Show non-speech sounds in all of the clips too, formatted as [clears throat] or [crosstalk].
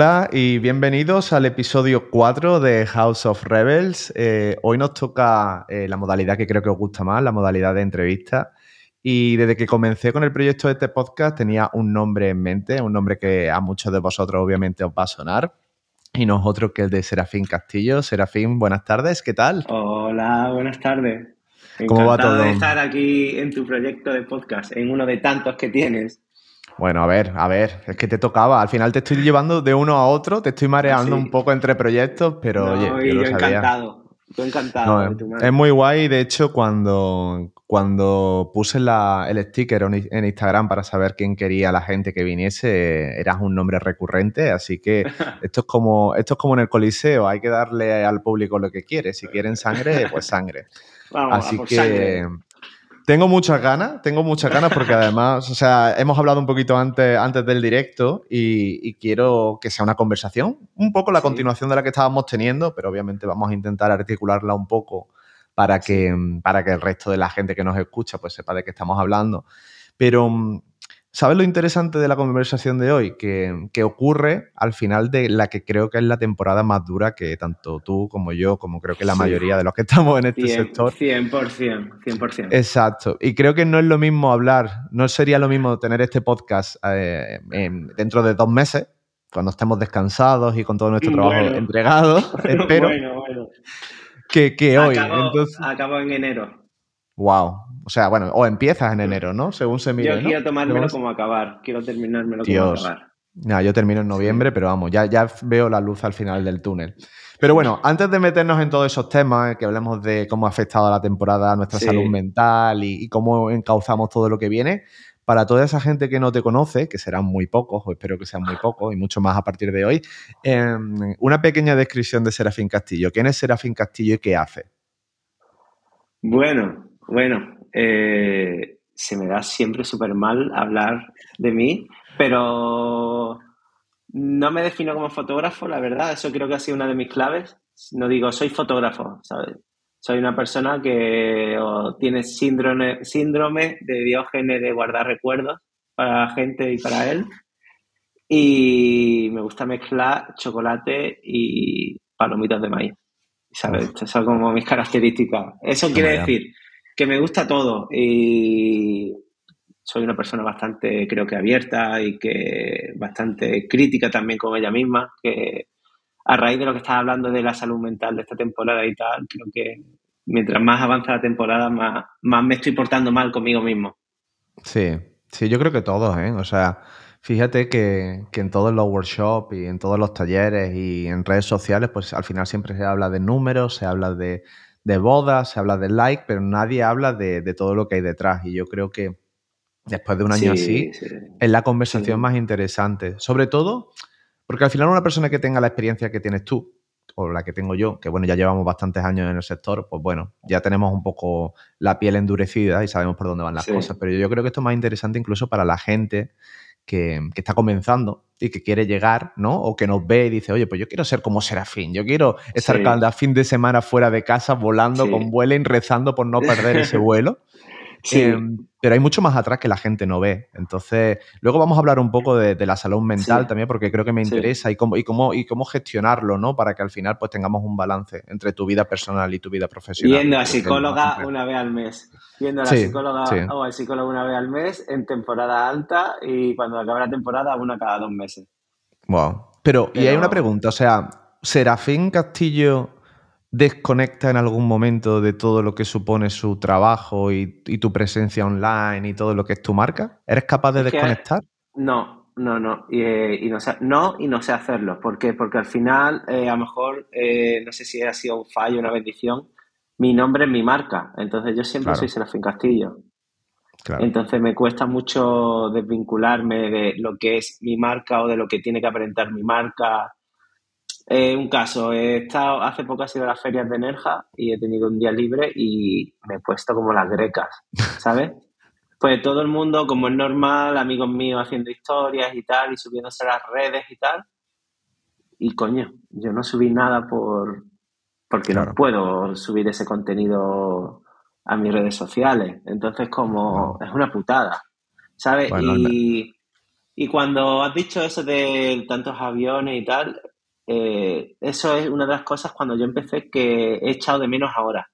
Hola y bienvenidos al episodio 4 de House of Rebels. Eh, hoy nos toca eh, la modalidad que creo que os gusta más, la modalidad de entrevista. Y desde que comencé con el proyecto de este podcast tenía un nombre en mente, un nombre que a muchos de vosotros obviamente os va a sonar. Y no es otro que el de Serafín Castillo. Serafín, buenas tardes, ¿qué tal? Hola, buenas tardes. ¿Cómo va todo? de estar aquí en tu proyecto de podcast, en uno de tantos que tienes. Bueno, a ver, a ver, es que te tocaba. Al final te estoy llevando de uno a otro, te estoy mareando un poco entre proyectos, pero oye, yo, lo encantado. Estoy encantado. es muy guay. De hecho, cuando, cuando puse el sticker en Instagram para saber quién quería la gente que viniese, eras un nombre recurrente. Así que [laughs] esto es como, esto es como en el Coliseo. Hay que darle al público lo que quiere. Si quieren sangre, pues sangre. Vamos, así que. Sangre. Tengo muchas ganas, tengo muchas ganas porque además, o sea, hemos hablado un poquito antes, antes del directo y, quiero que sea una conversación, un poco la continuación de la que estábamos teniendo, pero obviamente vamos a intentar articularla un poco para que, para que el resto de la gente que nos escucha pues sepa de qué estamos hablando. Pero mm, ¿Sabes lo interesante de la conversación de hoy? Que, ocurre al final de la que creo que es la temporada más dura que tanto tú como yo, como creo que la mayoría de los que [laughs] estamos en este sector. 100%, 100%. Exacto. Y creo que no es lo mismo hablar, no sería lo mismo tener este podcast eh, dentro de dos meses, cuando estemos descansados y con todo nuestro trabajo entregado, [laughs] [laughs] espero, que, que hoy. acabo en enero. Wow, o sea, bueno, o empiezas en enero, ¿no? Según se mire, Yo quiero tomármelo como acabar. Quiero terminármelo como acabar. No, yo termino en noviembre, pero vamos, ya, ya veo la luz al final del túnel. Pero bueno, antes de meternos en todos esos temas, que hablemos de cómo ha afectado la temporada a nuestra salud mental y, cómo encauzamos todo lo que viene, para toda esa gente que no te conoce, que serán muy pocos, o espero que sean muy pocos, y mucho más a partir de hoy, em, una pequeña descripción de Serafín Castillo. ¿Quién es Serafín Castillo y qué hace? Bueno, bueno, eh, se me da siempre súper mal hablar de mí, pero no me defino como fotógrafo, la verdad, eso creo que ha sido una de mis claves. No digo, soy fotógrafo, ¿sabes? Soy una persona que tiene síndrome, síndrome de Diógenes de guardar recuerdos para la gente y para él. Y me gusta mezclar chocolate y palomitas de maíz. ¿Sabes? Estas son como mis características. Eso quiere decir que me gusta todo y soy una persona bastante, creo que abierta y que bastante crítica también con ella misma, que a raíz de lo que estás hablando de la salud mental de esta temporada y tal, creo que mientras más avanza la temporada, más, más me estoy portando mal conmigo mismo. Sí, sí, yo creo que todos, ¿eh? O sea, fíjate que, que en todos los workshops y en todos los talleres y en redes sociales, pues al final siempre se habla de números, se habla de de bodas, se habla de like, pero nadie habla de, todo lo que hay detrás. Y yo creo que después de un año así, es la conversación más interesante. Sobre todo, porque al final una persona que tenga la experiencia que tienes tú, o la que tengo yo, que bueno, ya llevamos bastantes años en el sector, pues bueno, ya tenemos un poco la piel endurecida y sabemos por dónde van las cosas. Pero yo creo que esto es más interesante incluso para la gente que, está comenzando y que quiere llegar, ¿no? O que nos ve y dice, oye, pues yo quiero ser como Serafín, yo quiero estar cada fin de semana fuera de casa volando con vuelen, rezando por no perder ese vuelo. [laughs] Em, pero hay mucho más atrás que la gente no ve. Entonces, luego vamos a hablar un poco de, la salud mental también, porque creo que me interesa y, cómo, y, cómo, y cómo gestionarlo, ¿no? Para que al final pues tengamos un balance entre tu vida personal y tu vida profesional. Yendo a psicóloga una vez al mes. Yendo a la psicóloga o al psicólogo una vez al mes en temporada alta y cuando acabe la temporada una cada dos meses. Wow. Pero, y hay una pregunta, o sea, ¿Serafín Castillo desconecta en algún momento de todo lo que supone su trabajo y, tu presencia online y todo lo que es tu marca? ¿Eres capaz de desconectar? no, no, no. Y, eh, no, sé, no, y no sé hacerlo. ¿Por qué? Porque al final, eh, a lo mejor, eh, no sé si ha sido un fallo, una bendición, mi nombre es mi marca. Entonces yo siempre soy Serafín Castillo. Entonces me cuesta mucho desvincularme de lo que es mi marca o de lo que tiene que aparentar mi marca eh, un caso, he estado, hace poco he sido las ferias de Nerja y he tenido un día libre y me he puesto como las grecas, [laughs] ¿sabes? pues todo el mundo, como es normal, amigos míos haciendo historias y tal, y subiéndose a las redes y tal. Y coño, yo no subí nada por porque no puedo subir ese contenido a mis redes sociales. Entonces, como es una putada, ¿sabes? y, Y cuando has dicho eso de tantos aviones y tal, eh, eso es una de las cosas cuando yo empecé que he echado de menos ahora.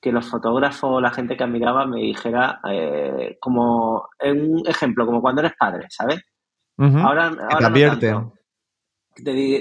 Que los fotógrafos, la gente que admiraba me dijera, eh, como un ejemplo, como cuando eres padre, ¿sabes? Ahora, ahora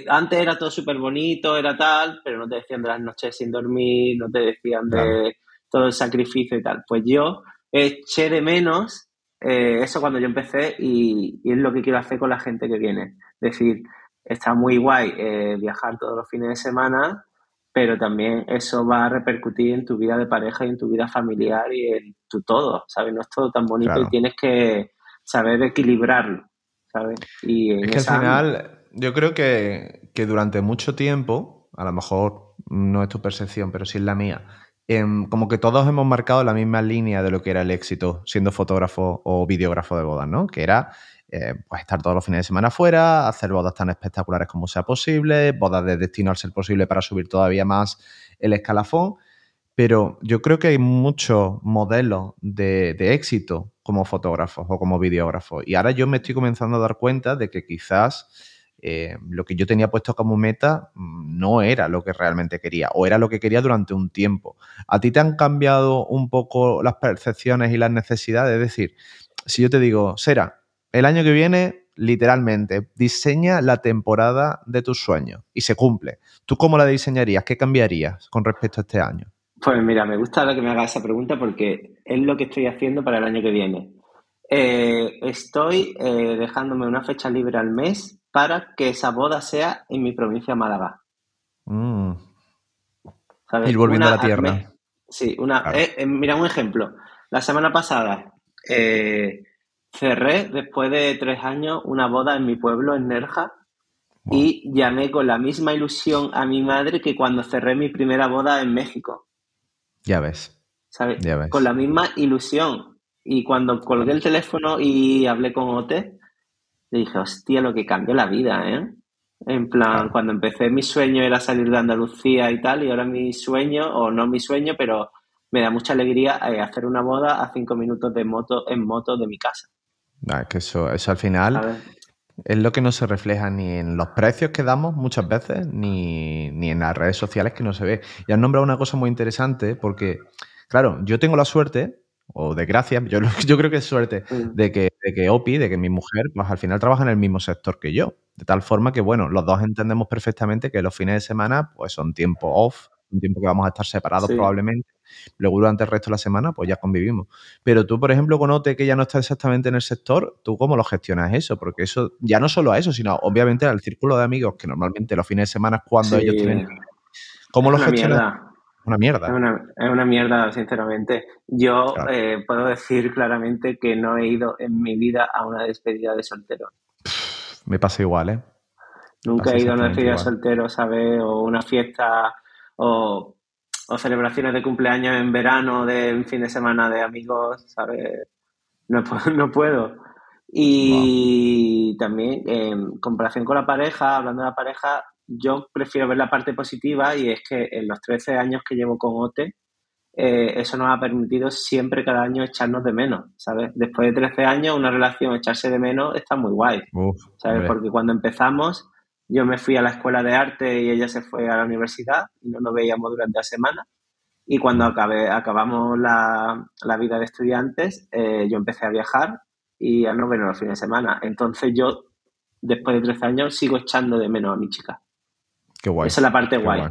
antes era todo súper bonito, era tal, pero no te decían de las noches sin dormir, no te decían de todo el sacrificio y tal. Pues yo eché de menos eh, eso cuando yo empecé y, es lo que quiero hacer con la gente que viene. Decir, está muy guay eh, viajar todos los fines de semana, pero también eso va a repercutir en tu vida de pareja y en tu vida familiar y en tu todo, ¿sabes? No es todo tan bonito y tienes que saber equilibrarlo, ¿sabes? Y es que al final yo creo que, que durante mucho tiempo, a lo mejor no es tu percepción, pero sí es la mía, Em, como que todos hemos marcado la misma línea de lo que era el éxito siendo fotógrafo o videógrafo de bodas, ¿no? Que era eh, pues estar todos los fines de semana fuera, hacer bodas tan espectaculares como sea posible, bodas de destino al ser posible para subir todavía más el escalafón. Pero yo creo que hay muchos modelos de, éxito como fotógrafos o como videógrafos. Y ahora yo me estoy comenzando a dar cuenta de que quizás eh, lo que yo tenía puesto como meta mm, no era lo que realmente quería o era lo que quería durante un tiempo. ¿A ti te han cambiado un poco las percepciones y las necesidades? Es decir, si yo te digo, Sera, el año que viene, literalmente, diseña la temporada de tus sueños y se cumple. ¿Tú cómo la diseñarías? ¿Qué cambiarías con respecto a este año? Pues mira, me gusta que me haga esa pregunta porque es lo que estoy haciendo para el año que viene. Eh, estoy eh, dejándome una fecha libre al mes para que esa boda sea en mi provincia Málaga. Mm. Ir volviendo a la tierra. sí, una, eh, eh, mira un ejemplo. La semana pasada eh, cerré, después de tres años, una boda en mi pueblo, en Nerja, y llamé con la misma ilusión a mi madre que cuando cerré mi primera boda en México. Ya ves. ¿Sabes? Con la misma ilusión. Y cuando colgué el teléfono y hablé con Ote, le dije, hostia, lo que cambió la vida, ¿eh? En plan, cuando empecé mi sueño era salir de Andalucía y tal, y ahora mi sueño, o no mi sueño, pero me da mucha alegría eh, hacer una boda a cinco minutos de moto en moto de mi casa. Ah, es que eso, eso al final es lo que no se refleja ni en los precios que damos muchas veces, ni, ni en las redes sociales que no se ve. Y has nombrado una cosa muy interesante porque, claro, yo tengo la suerte o desgracia, yo, [laughs] yo creo que es suerte, mm. de que, de que Opi, de que mi mujer, pues al final trabaja en el mismo sector que yo. De tal forma que, bueno, los dos entendemos perfectamente que los fines de semana, pues son tiempo off, un tiempo que vamos a estar separados probablemente. Luego durante el resto de la semana, pues ya convivimos. Pero tú, por ejemplo, con Ote, que ya no está exactamente en el sector, ¿tú cómo lo gestionas eso? Porque eso, ya no solo a eso, sino obviamente al círculo de amigos, que normalmente los fines de semana es cuando ellos tienen... ¿Cómo lo gestionas? Una mierda. Es una, mierda, sinceramente. Yo eh, puedo decir claramente que no he ido en mi vida a una despedida de soltero. Me pasa igual, ¿eh? Nunca he ido a una despedida de soltero, ¿sabes? O una fiesta o, celebraciones de cumpleaños en verano, de un fin de semana de amigos, ¿sabes? No, [laughs] no puedo. Y también, en comparación con la pareja, hablando de la pareja, yo prefiero ver la parte positiva y es que en los 13 años que llevo con OTE, eh, eso nos ha permitido siempre cada año echarnos de menos, ¿sabes? Después de 13 años, una relación echarse de menos está muy guay, ¿sabes? Porque cuando empezamos, yo me fui a la escuela de arte y ella se fue a la universidad y no nos veíamos durante la semana. Y cuando acabé, acabamos la, vida de estudiantes, eh, yo empecé a viajar y a no vernos los fines de semana. Entonces yo, después de 13 años, sigo echando de menos a mi chica. Esa es la parte guay.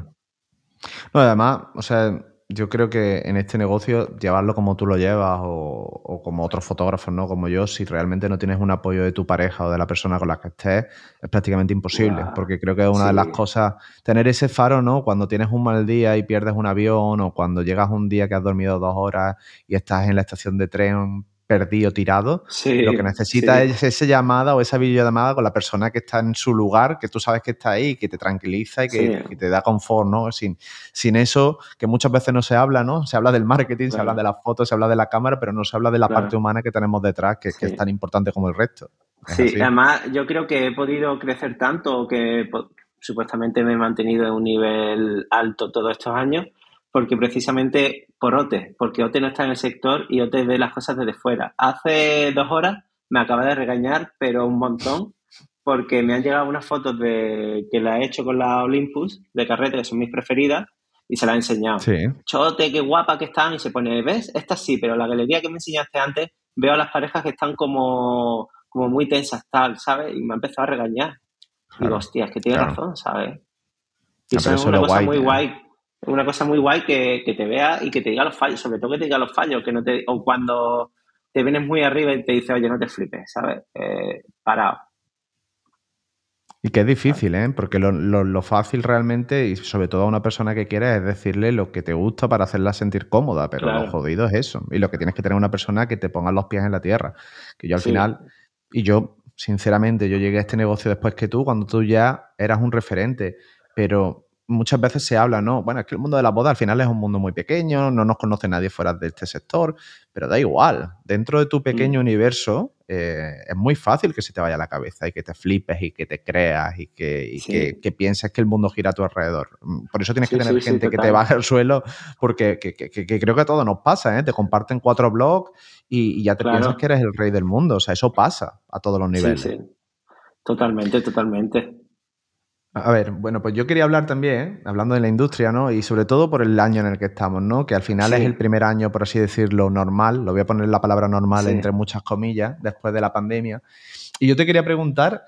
No, además, o sea, yo creo que en este negocio llevarlo como tú lo llevas o, como otros fotógrafos, ¿no? Como yo, si realmente no tienes un apoyo de tu pareja o de la persona con la que estés, es prácticamente imposible. Porque creo que es una de las cosas, tener ese faro, ¿no? Cuando tienes un mal día y pierdes un avión o cuando llegas un día que has dormido dos horas y estás en la estación de tren perdido, tirado. lo que necesita es esa llamada o esa videollamada con la persona que está en su lugar, que tú sabes que está ahí, que te tranquiliza y que, te da confort, ¿no? Sin, sin eso, que muchas veces no se habla, ¿no? Se habla del marketing, se habla de las fotos, se habla de la cámara, pero no se habla de la parte humana que tenemos detrás, que, es tan importante como el resto. sí, además yo creo que he podido crecer tanto que supuestamente me he mantenido en un nivel alto todos estos años porque precisamente por OTE, porque OTE no está en el sector y OTE ve las cosas desde fuera. Hace dos horas me acaba de regañar, pero un montón, porque me han llegado unas fotos de que la he hecho con la Olympus de carrete, que son mis preferidas, y se las he enseñado. Sí. Chote, qué guapa que están, y se pone, ¿ves? Esta sí, pero la galería que me enseñaste antes, veo a las parejas que están como, como muy tensas, tal, ¿sabes? Y me ha empezado a regañar. Digo, Claro, hostia, es que tiene claro. razón, ¿sabes? Ah, Y eso es una cosa guay, muy tío. guay, una cosa muy guay que, que te vea y que te diga los fallos, sobre todo que te diga los fallos, que no te, o cuando te vienes muy arriba y te dice, oye, no te flipes, ¿sabes? Eh, parado. Y que es difícil, ¿eh? Porque lo, lo- lo fácil realmente, y sobre todo a una persona que quiera, es decirle lo que te gusta para hacerla sentir cómoda, pero lo jodido es eso. Y lo que tienes que tener es una persona que te ponga los pies en la tierra. Que yo al Sí. final, y yo, sinceramente, yo llegué a este negocio después que tú, cuando tú ya eras un referente, pero muchas veces se habla, ¿no? Bueno, es que el mundo de la boda al final es un mundo muy pequeño, no nos conoce nadie fuera de este sector, pero da igual. Dentro de tu pequeño Mm. universo eh, es muy fácil que se te vaya la cabeza y que te flipes y que te creas y que, y Sí. que- que pienses que el mundo gira a tu alrededor. Mm, Por eso tienes que tener sí, gente que te baje al suelo, porque que, creo que a todos nos pasa, ¿eh? Te comparten cuatro blogs y, y ya te Claro. piensas que eres el rey del mundo. O sea, eso pasa a todos los Sí, niveles. sí. Totalmente, totalmente. A ver, bueno, pues yo quería hablar también, hablando de la industria, ¿no? Y sobre todo por el año en el que estamos, ¿no? Que al final es el primer año, por así decirlo, normal. Lo voy a poner la palabra normal Sí. entre muchas comillas, después de la pandemia. Y yo te quería preguntar,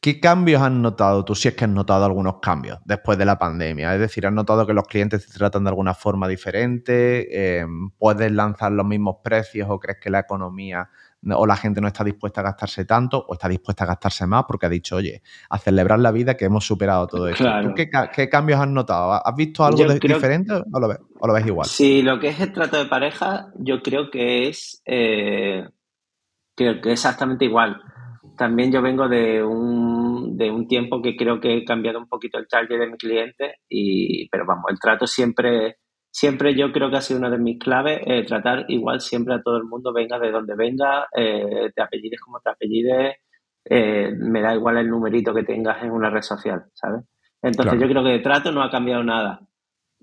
¿qué cambios has notado tú, si es que has notado algunos cambios después de la pandemia? Es decir, ¿has notado que los clientes te tratan de alguna forma diferente? Eh, ¿Puedes lanzar los mismos precios o crees que la economía no- o la gente no está dispuesta a gastarse tanto o está dispuesta a gastarse más porque ha dicho, oye, a celebrar la vida que hemos superado todo esto? Claro. ¿Tú qué, ca- qué cambios has notado? ¿Has visto algo de- diferente o lo, ves, o lo ves igual? Sí, lo que es el trato de pareja, yo creo que es, eh, creo que es exactamente igual. También yo vengo de un, de un tiempo que creo que he cambiado un poquito el target de mi cliente, y, pero vamos, el trato siempre, siempre yo creo que ha sido una de mis claves, eh, tratar igual siempre a todo el mundo, venga de donde venga, eh, te apellides como te apellides, eh, me da igual el numerito que tengas en una red social, ¿sabes? Entonces Claro. yo creo que de trato no ha cambiado nada.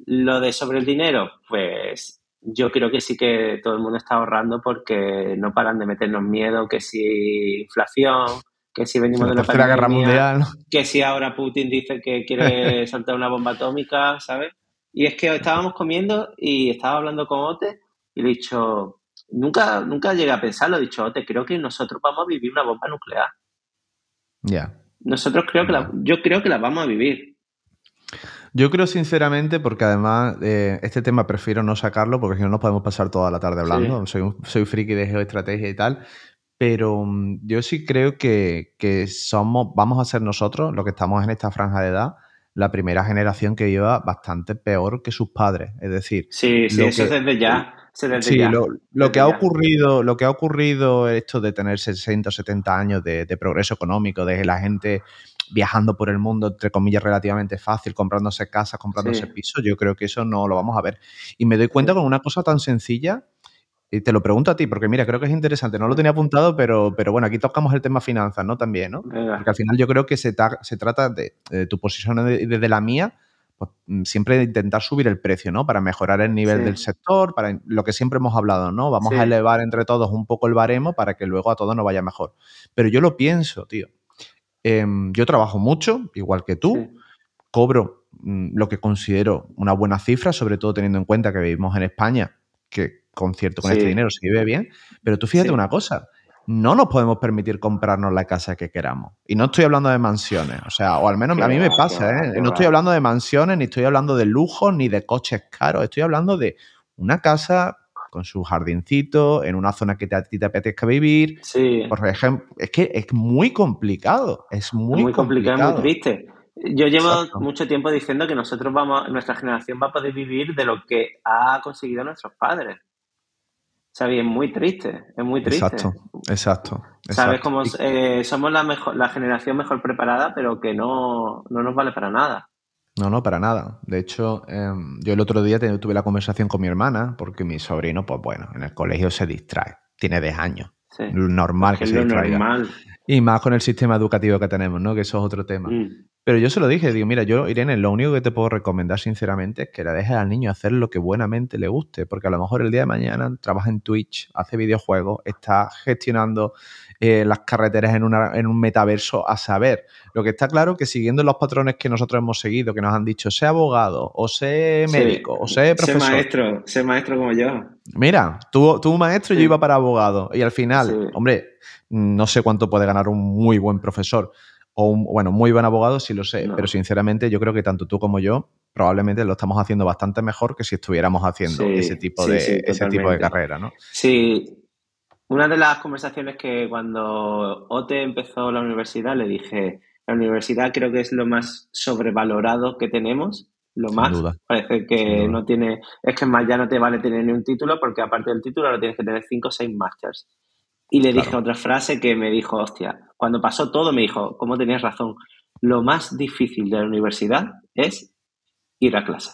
Lo de sobre el dinero, pues yo creo que sí que todo el mundo está ahorrando porque no paran de meternos miedo, que si inflación, que si venimos de la guerra pandemia, mundial. ¿no? que si ahora Putin dice que quiere [laughs] soltar una bomba atómica, ¿sabes? Y es que estábamos comiendo y estaba hablando con Ote y le he dicho, nunca, nunca llegué a pensarlo, he dicho, Ote, creo que nosotros vamos a vivir una bomba nuclear. Ya. Nosotros creo que la, yo creo que la vamos a vivir. Yo creo sinceramente, porque además eh, este tema prefiero no sacarlo, porque si no nos podemos pasar toda la tarde hablando. Soy, un, soy friki de geoestrategia y tal. Pero um, yo sí creo que, que, somos, vamos a ser nosotros, los que estamos en esta franja de edad, la primera generación que lleva bastante peor que sus padres. Es decir, sí, sí, eso que, desde ya. Desde sí, ya, lo, lo desde que ha ocurrido, lo que ha ocurrido esto de tener 60 o 70 años de, de progreso económico, de la gente viajando por el mundo, entre comillas, relativamente fácil, comprándose casas, comprándose Sí. pisos, yo creo que eso no lo vamos a ver. Y me doy cuenta Sí. con una cosa tan sencilla, y te lo pregunto a ti, porque mira, creo que es interesante, no lo tenía apuntado, pero, pero bueno, aquí tocamos el tema finanzas, ¿no? También, ¿no? Venga. Porque al final yo creo que se, ta- se trata de, de tu posición y de, de la mía, pues mm, siempre de intentar subir el precio, ¿no? Para mejorar el nivel Sí. del sector, para lo que siempre hemos hablado, ¿no? Vamos Sí. a elevar entre todos un poco el baremo para que luego a todos nos vaya mejor. Pero yo lo pienso, tío. Em, yo trabajo mucho, igual que tú, Sí. cobro mm, lo que considero una buena cifra, sobre todo teniendo en cuenta que vivimos en España, que con cierto, con Sí. este dinero se vive bien. Pero tú fíjate Sí. una cosa, no nos podemos permitir comprarnos la casa que queramos. Y no estoy hablando de mansiones, o sea, o al menos a mí me pasa, ¿eh? No estoy hablando de mansiones, ni estoy hablando de lujos, ni de coches caros, estoy hablando de una casa con su jardincito, en una zona que te- a ti te apetezca vivir. Sí. Por ejemplo, es que es muy complicado, es muy, muy complicado, complicado. muy triste. Yo llevo Exacto. mucho tiempo diciendo que nosotros vamos, nuestra generación va a poder vivir de lo que ha conseguido nuestros padres. ¿Sabes? Es muy triste, es muy triste. Exacto, exacto. ¿Sabes? exacto. Como eh, somos la, mejor, la generación mejor preparada, pero que no, no nos vale para nada. No, no, para nada. De hecho, em, yo el otro día tuve la conversación con mi hermana, porque mi sobrino, pues bueno, en el colegio se distrae. Tiene 10 años. Sí. Normal Que se distraiga. normal. Y más con el sistema educativo que tenemos, ¿no? Que eso es otro tema. Mm. Pero yo se lo dije, digo, mira, yo, Irene, lo único que te puedo recomendar sinceramente es que la dejes al niño hacer lo que buenamente le guste, porque a lo mejor el día de mañana trabaja en Twitch, hace videojuegos, está gestionando eh, las carreteras en, en un metaverso a saber. Lo que está claro que siguiendo los patrones que nosotros hemos seguido, que nos han dicho, sé abogado, o sé médico, o sé profesor. Sé maestro, sé maestro como yo. Mira, tú, tú maestro, yo iba para abogado. Y al final, hombre, no sé cuánto puede ganar un muy buen profesor o un, bueno, muy buen abogado, sí lo sé, pero sinceramente yo creo que tanto tú como yo probablemente lo estamos haciendo bastante mejor que si estuviéramos haciendo ese tipo de ese tipo de carrera, ¿no? Sí. Una de las conversaciones que cuando Ote empezó la universidad le dije, la universidad creo que es lo más sobrevalorado que tenemos, lo más. Parece que no tiene, es que más ya no te vale tener ni un título porque aparte del título lo tienes que tener cinco o seis másters. Y le dije otra frase que me dijo, hostia, cuando pasó todo me dijo, ¿cómo tenías razón? Lo más difícil de la universidad es ir a clase.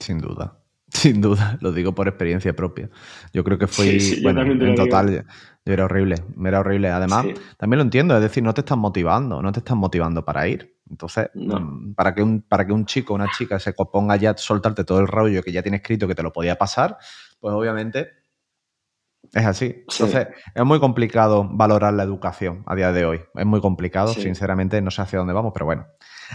Sin duda, [laughs] sin duda, lo digo por experiencia propia. Yo creo que fue, bueno, en total, yo era horrible, me era horrible. Además, también lo entiendo, es decir, no te están motivando, no te están motivando para ir. Entonces, mm, para, que un, para que un chico o una chica se ponga ya soltarte todo el rollo que ya tiene escrito que te lo podía pasar, pues obviamente es así. Entonces, es muy complicado valorar la educación a día de hoy. Es muy complicado, sinceramente, no sé hacia dónde vamos, pero bueno.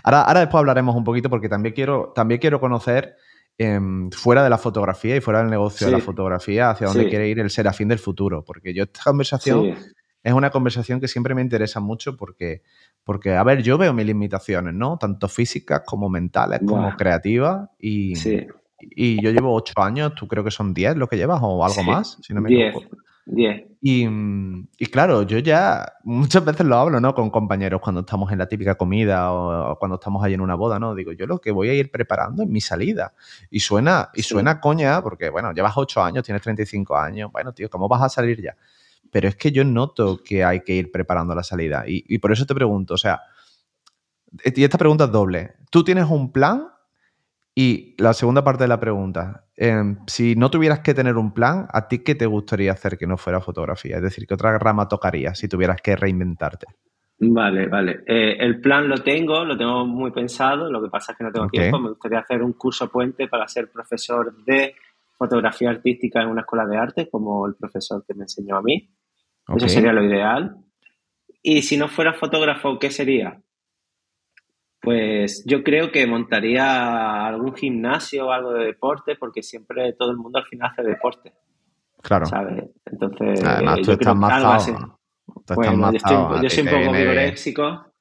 Ahora, ahora después hablaremos un poquito porque también quiero, también quiero conocer em, fuera de la fotografía y fuera del negocio de la fotografía hacia dónde quiere ir el serafín del futuro. Porque yo esta conversación es una conversación que siempre me interesa mucho porque, porque, a ver, yo veo mis limitaciones, ¿no? Tanto físicas como mentales, como creativas. Y, y yo llevo ocho años, tú creo que son diez lo que llevas o algo más, si no me diez, Diez. Y, y, claro, yo ya muchas veces lo hablo, ¿no? Con compañeros cuando estamos en la típica comida o, cuando estamos ahí en una boda, ¿no? Digo, yo lo que voy a ir preparando es mi salida. Y suena, y suena coña, porque bueno, llevas ocho años, tienes 35 años, bueno, tío, ¿cómo vas a salir ya? Pero es que yo noto que hay que ir preparando la salida. Y, y por eso te pregunto, o sea, y esta pregunta es doble. ¿Tú tienes un plan y la segunda parte de la pregunta, em, si no tuvieras que tener un plan, ¿a ti qué te gustaría hacer que no fuera fotografía? Es decir, ¿qué otra rama tocaría si tuvieras que reinventarte? Vale, vale. Eh, el plan lo tengo, lo tengo muy pensado, lo que pasa es que no tengo tiempo. Me gustaría hacer un curso puente para ser profesor de fotografía artística en una escuela de arte, como el profesor que me enseñó a mí. Eso sería lo ideal. Y si no fuera fotógrafo, ¿qué sería? Pues yo creo que montaría algún gimnasio o algo de deporte, porque siempre todo el mundo al final hace deporte. Claro. ¿Sabes? Entonces, creo que algo así. Bueno, yo, estoy, yo soy un poco vigoréxico,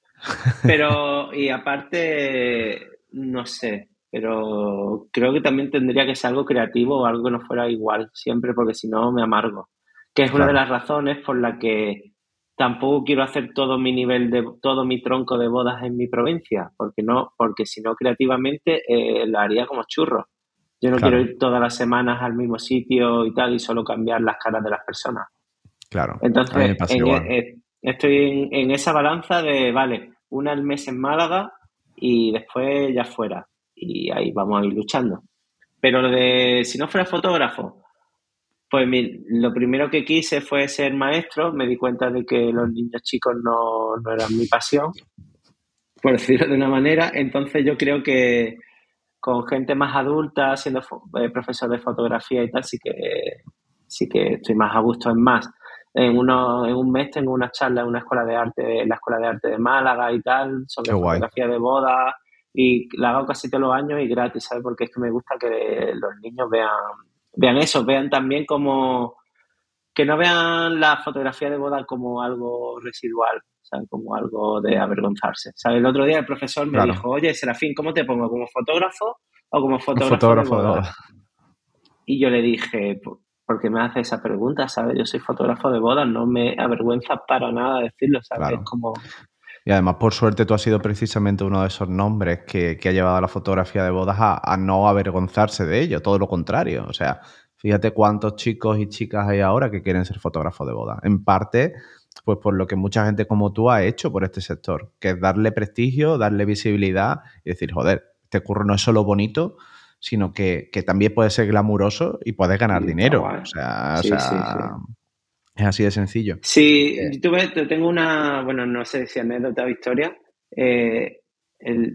pero, [laughs] y aparte, no sé, pero creo que también tendría que ser algo creativo o algo que no fuera igual siempre, porque si no me amargo. Que es una de las razones por la que tampoco quiero hacer todo mi nivel de todo mi tronco de bodas en mi provincia, porque no, porque si no creativamente eh, lo haría como churro. Yo no quiero ir todas las semanas al mismo sitio y tal y solo cambiar las caras de las personas. Claro. Entonces, e, eh, estoy en, esa balanza de, vale, una al mes en Málaga y después ya fuera. Y ahí vamos a ir luchando. Pero lo de, si no fuera fotógrafo, pues lo primero que quise fue ser maestro, me di cuenta de que los niños chicos no, eran mi pasión, por decirlo de una manera, entonces yo creo que con gente más adulta, siendo eh, profesor de fotografía y tal, sí que, sí que estoy más a gusto. en más, en, uno, en un mes tengo una charla en una escuela de arte, en la Escuela de Arte de Málaga y tal, sobre fotografía de boda y la hago casi todos los años y gratis, ¿sabes? Porque es que me gusta que los niños vean vean eso, vean también como que no vean la fotografía de boda como algo residual, como algo de avergonzarse. ¿sabes? El otro día el profesor me dijo, oye, Serafín, ¿cómo te pongo? ¿Como fotógrafo o como fotógrafo, de, boda? Y yo le dije, ¿por qué me hace esa pregunta? ¿Sabes? Yo soy fotógrafo de boda, no me avergüenza para nada decirlo, ¿sabes? Como... Y además, por suerte, tú has sido precisamente uno de esos nombres que, ha llevado a la fotografía de bodas a, no avergonzarse de ello, todo lo contrario. O sea, fíjate cuántos chicos y chicas hay ahora que quieren ser fotógrafos de bodas. En parte, pues por lo que mucha gente como tú ha hecho por este sector, que es darle prestigio, darle visibilidad y decir, joder, este curro no es solo bonito, sino que, también puede ser glamuroso y puedes ganar dinero. O sea, o sea es así de sencillo. Sí, eh, yo tengo una, bueno, no sé si anécdota o historia, eh,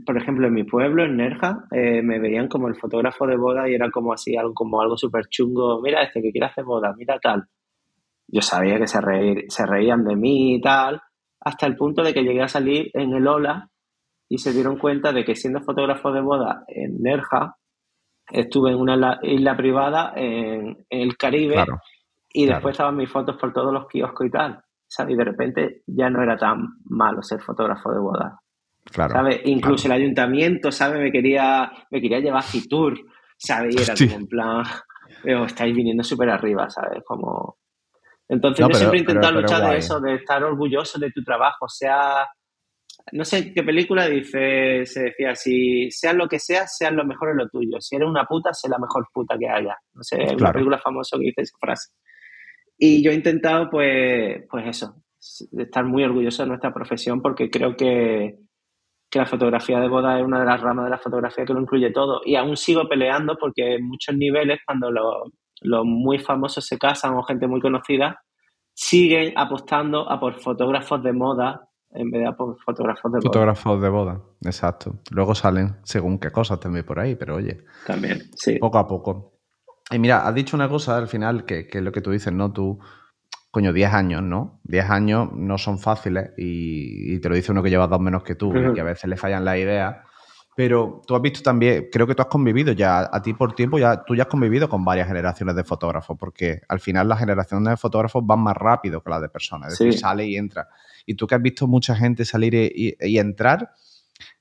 por ejemplo, en mi pueblo, en Nerja, eh, me veían como el fotógrafo de boda y era como así, algo, como algo súper chungo. Mira este que quiere hacer boda, mira tal. Yo sabía que se, se reían de mí y tal, hasta el punto de que llegué a salir en el Ola y se dieron cuenta de que siendo fotógrafo de boda en Nerja, estuve en una isla privada en, el Caribe y después estaban mis fotos por todos los kioscos y tal. Y de repente ya no era tan malo ser fotógrafo de boda. Claro, ¿sabes? Incluso el ayuntamiento, ¿sabes? Me quería, me quería llevar a Fitur, ¿sabes? Y era como en plan, estáis viniendo súper arriba, ¿sabes? Como... Entonces yo siempre he intentado luchar de eso, de estar orgulloso de tu trabajo, sea... No sé qué película dice, se decía, si seas lo que seas, seas lo mejor en lo tuyo. Si eres una puta, sé la mejor puta que haya. No sé, es una película famosa que dice esa frase. Y yo he intentado, pues, pues eso, estar muy orgulloso de nuestra profesión porque creo que, que la fotografía de boda es una de las ramas de la fotografía que lo incluye todo. Y aún sigo peleando porque en muchos niveles, cuando los, muy famosos se casan o gente muy conocida, siguen apostando a por fotógrafos de moda en vez de a por fotógrafos de boda. Fotógrafos de boda, exacto. Luego salen según qué cosas también por ahí, pero oye. También, sí. Poco a poco. Y mira, has dicho una cosa al final que, que es lo que tú dices, ¿no? Tú coño, 10 años, ¿no? 10 años no son fáciles y, te lo dice uno que lleva dos menos que tú y que a veces le fallan las ideas. Pero tú has visto también, creo que tú has convivido ya, a ti por tiempo, ya tú ya has convivido con varias generaciones de fotógrafos, porque al final las generaciones de fotógrafos van más rápido que las de personas, es decir, sale y entra. Y tú que has visto mucha gente salir y, entrar,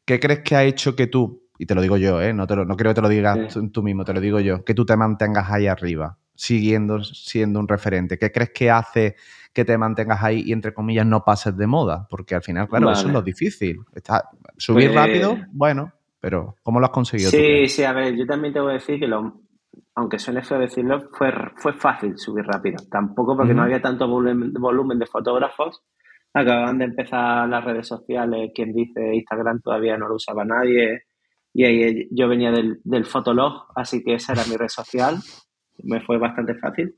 ¿qué crees que ha hecho que tú, y te lo digo yo, ¿eh? no, te no creo que te lo digas tú mismo, te lo digo yo, que tú te mantengas ahí arriba? siguiendo siendo un referente? ¿Qué crees que hace que te mantengas ahí y, entre comillas, no pases de moda? Porque al final, claro, eso es lo difícil. Está, subir pues rápido, bueno, pero ¿cómo lo has conseguido? Sí, sí, a ver, yo también te voy a decir que lo, aunque suene feo decirlo, fue, fue fácil subir rápido. Tampoco porque no había tanto volumen, volumen, de fotógrafos. Acababan de empezar las redes sociales, quien dice Instagram todavía no lo usaba nadie. Y ahí yo venía del, del Fotolog, así que esa era mi red social me fue bastante fácil.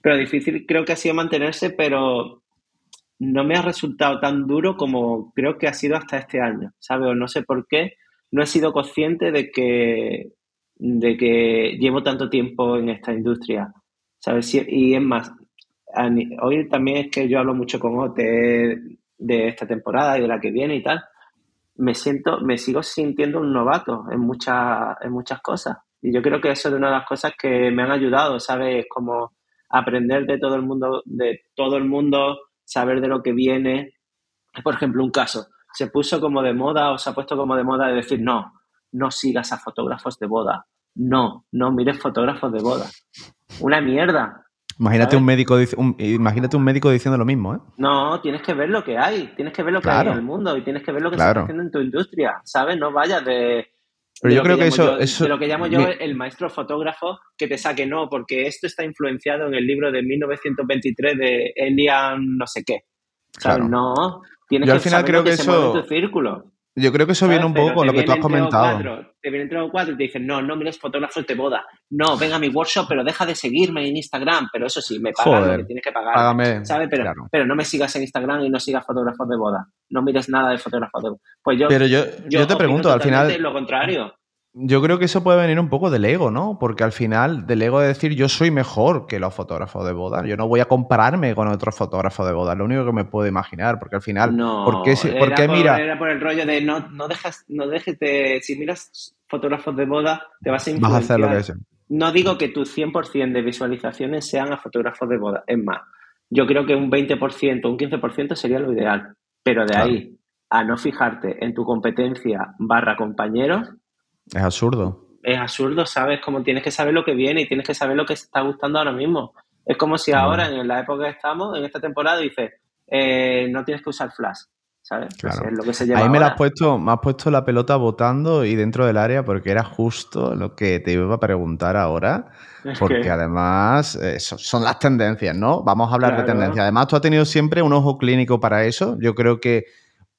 Pero difícil creo que ha sido mantenerse, pero no me ha resultado tan duro como creo que ha sido hasta este año, ¿sabes? O no sé por qué, no he sido consciente de que, de que llevo tanto tiempo en esta industria, ¿sabes? Y es más, hoy también es que yo hablo mucho con OTE de esta temporada y de la que viene y tal, me siento, me sigo sintiendo un novato en muchas, en muchas cosas. Y yo creo que eso es una de las cosas que me han ayudado, ¿sabes? Como aprender de todo el mundo, de todo el mundo, saber de lo que viene. Por ejemplo, un caso, se puso como de moda o se ha puesto como de moda de decir, no, no sigas a fotógrafos de boda. No, no mires fotógrafos de boda. Una mierda. Imagínate un, médico, imagínate un médico diciendo lo mismo, ¿eh? No, tienes que ver lo que hay, tienes que ver lo que hay en el mundo y tienes que ver lo que se está haciendo en tu industria, ¿sabes? No vayas de, pero yo creo que, eso, De lo que llamo yo el maestro fotógrafo que te saque, no, porque esto está influenciado en el libro de 1923 de Elian no sé qué. Claro. No, tienes yo al final creo que, eso... tu círculo. Yo creo que eso viene un poco con lo que tú has comentado. te vienen tres o cuatro y te dicen, no, no mires fotógrafos de boda. No, venga a mi workshop, pero deja de seguirme en Instagram. Pero eso sí, me pagan lo que tienes que pagar. ¿Sabes? Pero, pero no me sigas en Instagram y no sigas fotógrafos de boda. No mires nada de fotógrafos de boda. Pues yo, pero yo, yo, te pregunto, al final. Lo contrario. Yo creo que eso puede venir un poco del ego, ¿no? Porque al final, del ego de decir yo soy mejor que los fotógrafos de boda. Yo no voy a compararme con otros fotógrafos de boda. Lo único que me puedo imaginar, porque al final. No, ¿por qué, por, mira? Era por el rollo de no, no, dejas, no dejes de. Si miras fotógrafos de boda, te vas a influenciar. Vas a hacer lo que. No digo que tu 100% de visualizaciones sean a fotógrafos de boda. Es más, yo creo que un 20%, un 15% sería lo ideal. Pero de ahí a no fijarte en tu competencia barra compañeros es absurdo. Es absurdo, ¿sabes? Como tienes que saber lo que viene y tienes que saber lo que está gustando ahora mismo. Es como si ahora, en la época que estamos, en esta temporada, dices, eh, no tienes que usar flash. ¿sabes? Pues es lo que se lleva Ahí me, la has puesto, me has puesto la pelota botando y dentro del área porque era justo lo que te iba a preguntar ahora. Porque además eh, son las tendencias, ¿no? Vamos a hablar de tendencias. Además, tú has tenido siempre un ojo clínico para eso. Yo creo que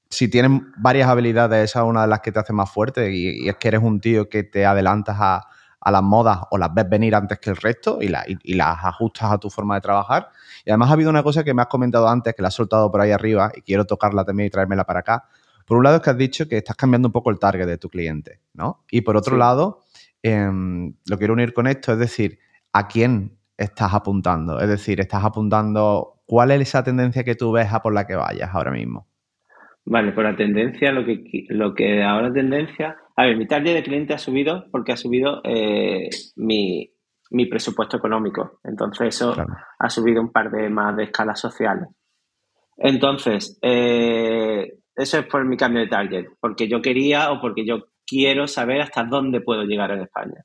si tienes varias habilidades, esa es una de las que te hace más fuerte y, es que eres un tío que te adelantas a, las modas o las ves venir antes que el resto y, y, las ajustas a tu forma de trabajar. Y además ha habido una cosa que me has comentado antes, que la has soltado por ahí arriba y quiero tocarla también y traérmela para acá, Por un lado es que has dicho que estás cambiando un poco el target de tu cliente, ¿no? Y por otro lado, em, lo quiero unir con esto, es decir, ¿a quién estás apuntando? Es decir, estás apuntando, ¿cuál es esa tendencia que tú ves a por la que vayas ahora mismo? Vale, por la tendencia, lo que, lo que ahora tendencia, a ver, mi target de cliente ha subido porque ha subido eh, mi, presupuesto económico. Entonces eso ha subido un par de más de escalas sociales. Entonces, eh, eso es por mi cambio de target, porque yo quería o porque yo quiero saber hasta dónde puedo llegar en España.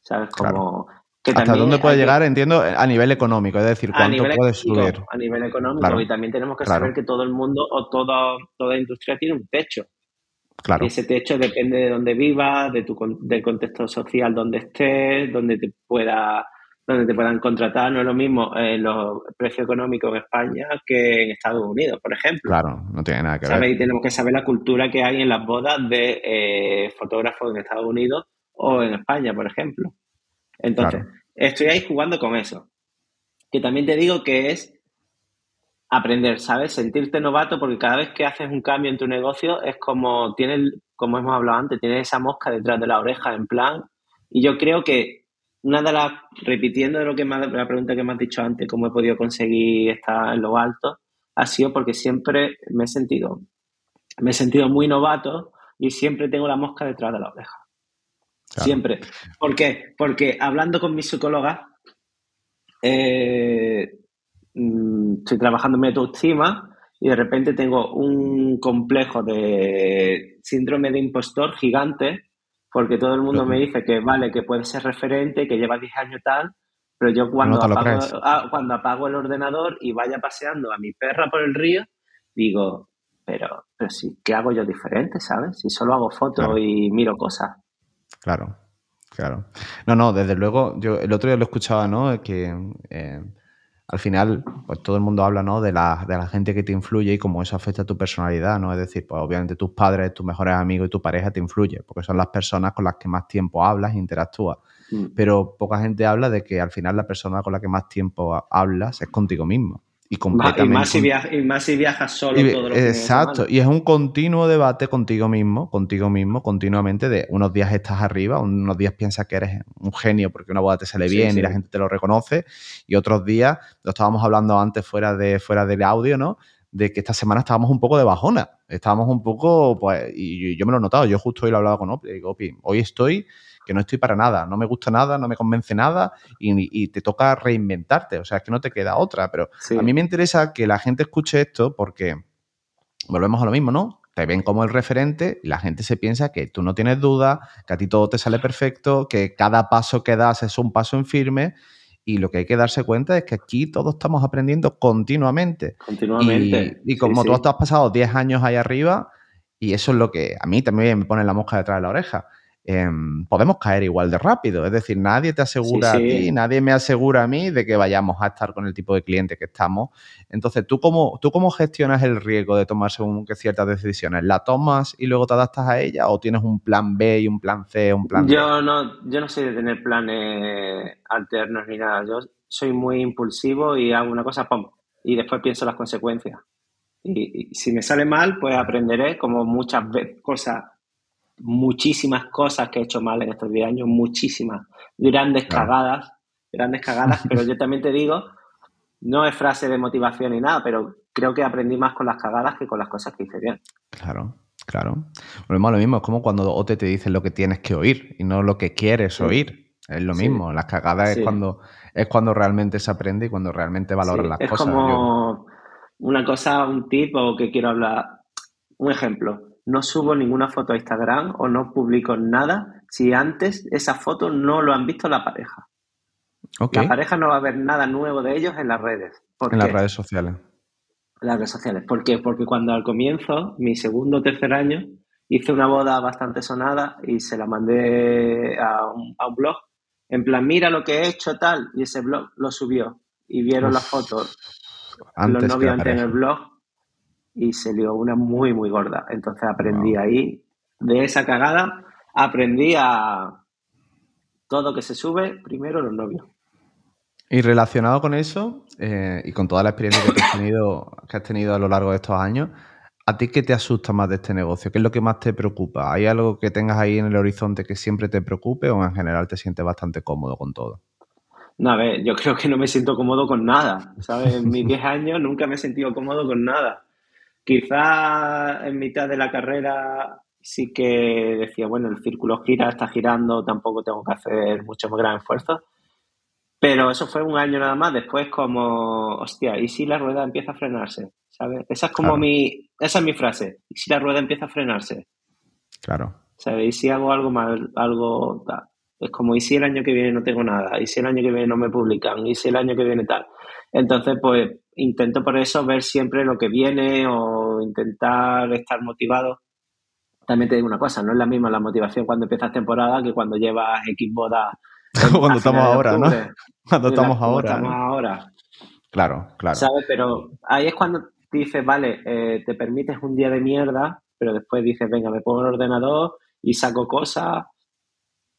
¿Sabes? Como, ¿Hasta dónde puede llegar? Entiendo, a nivel económico, es decir, cuánto puede subir. A nivel económico, y también tenemos que saber que todo el mundo o toda, toda industria tiene un techo. Claro. Y ese techo depende de dónde vivas, de tu, del contexto social donde estés, donde te pueda donde te puedan contratar. No es lo mismo eh, los precios económicos en España que en Estados Unidos, por ejemplo. Claro, no tiene nada que ver. Y tenemos que saber la cultura que hay en las bodas de eh, fotógrafos en Estados Unidos o en España, por ejemplo. Entonces, estoy ahí jugando con eso. Que también te digo que es aprender, ¿sabes? Sentirte novato porque cada vez que haces un cambio en tu negocio es como tienes, como hemos hablado antes, tienes esa mosca detrás de la oreja en plan. Y yo creo que una de las, repitiendo de lo que la pregunta que me has dicho antes, cómo he podido conseguir estar en lo alto, ha sido porque siempre me he sentido, me he sentido muy novato y siempre tengo la mosca detrás de la oreja. Siempre. ¿Por qué? Porque hablando con mi psicóloga, eh, mm, estoy trabajando en mi autoestima y de repente tengo un complejo de síndrome de impostor gigante porque todo el mundo me dice que vale, que puede ser referente, que lleva 10 años tal, pero yo cuando, apago, ah, cuando apago el ordenador y vaya paseando a mi perra por el río, digo, pero, pero sí, ¿qué hago yo diferente, sabes? Si solo hago fotos y miro cosas. Claro, claro. No, no, desde luego, yo el otro día lo escuchaba, ¿no? Que eh, al final, pues todo el mundo habla, ¿no? De la, de la gente que te influye y cómo eso afecta a tu personalidad, ¿no? Es decir, pues obviamente tus padres, tus mejores amigos y tu pareja te influyen, porque son las personas con las que más tiempo hablas e interactúas. Mm. Pero poca gente habla de que al final la persona con la que más tiempo hablas es contigo mismo. Y, más si, viajas, solo Exacto, y es un continuo debate contigo mismo, contigo mismo, continuamente, de unos días estás arriba, unos días piensas que eres un genio porque una boda te sale bien y la gente te lo reconoce, y otros días, lo estábamos hablando antes fuera, de, fuera del audio, ¿no? de que esta semana estábamos un poco de bajona, estábamos un poco, pues, y yo me lo he notado, yo justo hoy lo hablaba con Opi, digo, Opi, hoy estoy que no estoy para nada, no me gusta nada, no me convence nada y, te toca reinventarte, o sea, es que no te queda otra, pero a mí me interesa que la gente escuche esto porque volvemos a lo mismo, ¿no? Te ven como el referente y la gente se piensa que tú no tienes duda, que a ti todo te sale perfecto, que cada paso que das es un paso en firme y lo que hay que darse cuenta es que aquí todos estamos aprendiendo continuamente. Continuamente. Y, como tú has pasado 10 años ahí arriba, y eso es lo que a mí también me pone la mosca detrás de la oreja. Em, podemos caer igual de rápido. Es decir, nadie te asegura a ti, nadie me asegura a mí de que vayamos a estar con el tipo de cliente que estamos. Entonces, ¿tú cómo, tú cómo gestionas el riesgo de tomar según que ciertas decisiones? ¿La tomas y luego te adaptas a ella o tienes un plan B y un plan C, un plan yo No, yo no soy de tener planes alternos ni nada. Yo soy muy impulsivo y hago una cosa, ¡pum! Y después pienso las consecuencias. Y, y si me sale mal, pues aprenderé como muchas veces cosas muchísimas cosas que he hecho mal en estos 10 años, muchísimas, grandes cagadas, grandes cagadas, [laughs] pero yo también te digo, no es frase de motivación ni nada, pero creo que aprendí más con las cagadas que con las cosas que hice bien. Claro, claro. Lo mismo, lo mismo es como cuando OTE te dice lo que tienes que oír y no lo que quieres oír. Es lo mismo, las cagadas es cuando es cuando realmente se aprende y cuando realmente valoran las cosas. Es como una cosa, un tip o que quiero hablar. Un ejemplo no subo ninguna foto a Instagram o no publico nada si antes esa foto no lo han visto la pareja. La pareja no va a ver nada nuevo de ellos en las redes. en las redes sociales. En las redes sociales. ¿Por qué? Porque cuando al comienzo, mi segundo o tercer año, hice una boda bastante sonada y se la mandé a un, blog. En plan, mira lo que he hecho tal. Y ese blog lo subió. Y vieron las fotos. Antes los novios en el blog y se lió una muy, muy gorda. Entonces aprendí ahí, de esa cagada, aprendí a todo que se sube, primero los novios. Y relacionado con eso, eh, y con toda la experiencia que has, tenido, que has tenido a lo largo de estos años, ¿a ti qué te asusta más de este negocio? ¿Qué es lo que más te preocupa? ¿Hay algo que tengas ahí en el horizonte que siempre te preocupe o en general te sientes bastante cómodo con todo? No, a ver, yo creo que no me siento cómodo con nada, ¿sabes? En mis [laughs] 10 años nunca me he sentido cómodo con nada. Quizá en mitad de la carrera sí que decía, bueno, el círculo gira, está girando, tampoco tengo que hacer mucho más gran esfuerzo. Pero eso fue un año nada más. Después como, hostia, ¿y si la rueda empieza a frenarse? ¿Sabes? Esa es como mi, esa es mi frase. ¿Y si la rueda empieza a frenarse? Claro. ¿Sabes? ¿Y si hago algo mal, algo tal? Es como, ¿y si el año que viene no tengo nada? ¿Y si el año que viene no me publican? ¿Y si el año que viene tal? Entonces, pues intento por eso ver siempre lo que viene o intentar estar motivado. También te digo una cosa, no es la misma la motivación cuando empiezas temporada que cuando llevas X bodas. [laughs] cuando estamos ahora, ¿no? [laughs] Cuando estamos ahora. Estamos ahora. Claro, claro. ¿Sabes? Pero ahí es cuando dices, vale, eh, te permites un día de mierda, pero después dices, venga, me pongo el ordenador y saco cosas.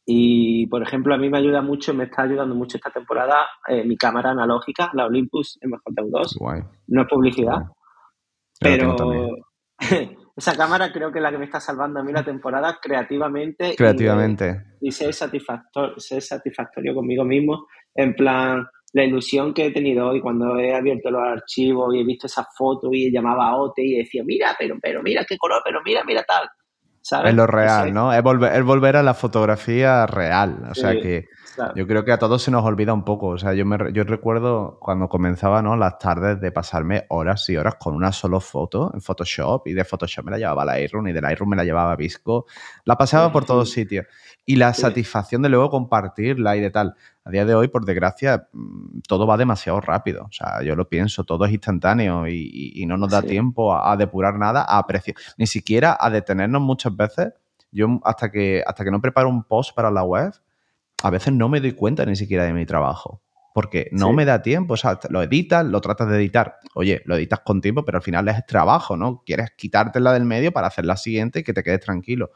Y, por ejemplo, a mí me ayuda mucho, me está ayudando mucho esta temporada eh, mi cámara analógica, la Olympus MJ2. No es publicidad, pero [laughs] esa cámara creo que es la que me está salvando a mí la temporada creativamente. Creativamente. Y, y ser, satisfactorio, ser satisfactorio conmigo mismo, en plan, la ilusión que he tenido hoy cuando he abierto los archivos y he visto esa foto y llamaba a Ote y decía, mira, pero, pero mira qué color, pero mira, mira tal. ¿Sabes? Es lo real, ¿no? Es volver, volver a la fotografía real. O sea que yo creo que a todos se nos olvida un poco. O sea, yo, me, yo recuerdo cuando comenzaba, ¿no? Las tardes de pasarme horas y horas con una solo foto en Photoshop y de Photoshop me la llevaba a Lightroom y de Lightroom me la llevaba a Visco. La pasaba por todos sitios. Y la satisfacción de luego compartirla y de tal. A día de hoy, por desgracia, mm, todo va demasiado rápido. O sea, yo lo pienso, todo es instantáneo y, no nos da tiempo a, depurar nada, a apreciar, ni siquiera a detenernos muchas veces. Yo hasta que, hasta que no preparo un post para la web, a veces no me doy cuenta ni siquiera de mi trabajo. Porque no me da tiempo, o sea, lo editas, lo tratas de editar. Oye, lo editas con tiempo, pero al final es trabajo, ¿no? Quieres quitártela del medio para hacer la siguiente y que te quedes tranquilo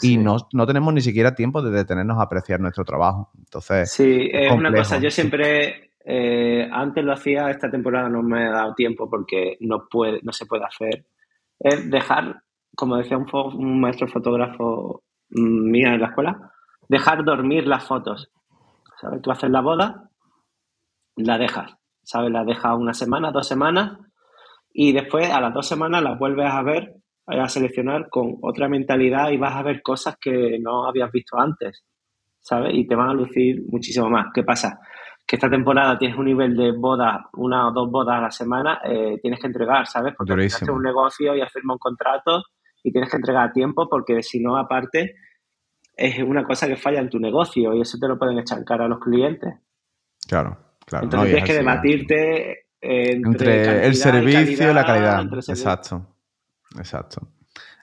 y no, no, tenemos ni siquiera tiempo de detenernos a apreciar nuestro trabajo. Entonces, sí, es, una cosa, yo siempre, eh, antes lo hacía, esta temporada no me ha dado tiempo porque no, puede, no se puede hacer, es dejar, como decía un, un maestro fotógrafo mm, mía en la escuela, dejar dormir las fotos. ¿Sabes? Tú haces la boda, la dejas, ¿sabes? La dejas una semana, dos semanas y después a las dos semanas las vuelves a ver a seleccionar con otra mentalidad y vas a ver cosas que no habías visto antes, ¿sabes? Y te van a lucir muchísimo más. ¿Qué pasa? Que esta temporada tienes un nivel de bodas, una o dos bodas a la semana, eh, tienes que entregar, ¿sabes? Porque tienes un negocio y has firmado un contrato y tienes que entregar a tiempo porque si no, aparte, es una cosa que falla en tu negocio y eso te lo pueden echar cara a los clientes. Claro, claro. Entonces tienes que debatirte entre, el servicio y, la calidad. Exacto. Exacto.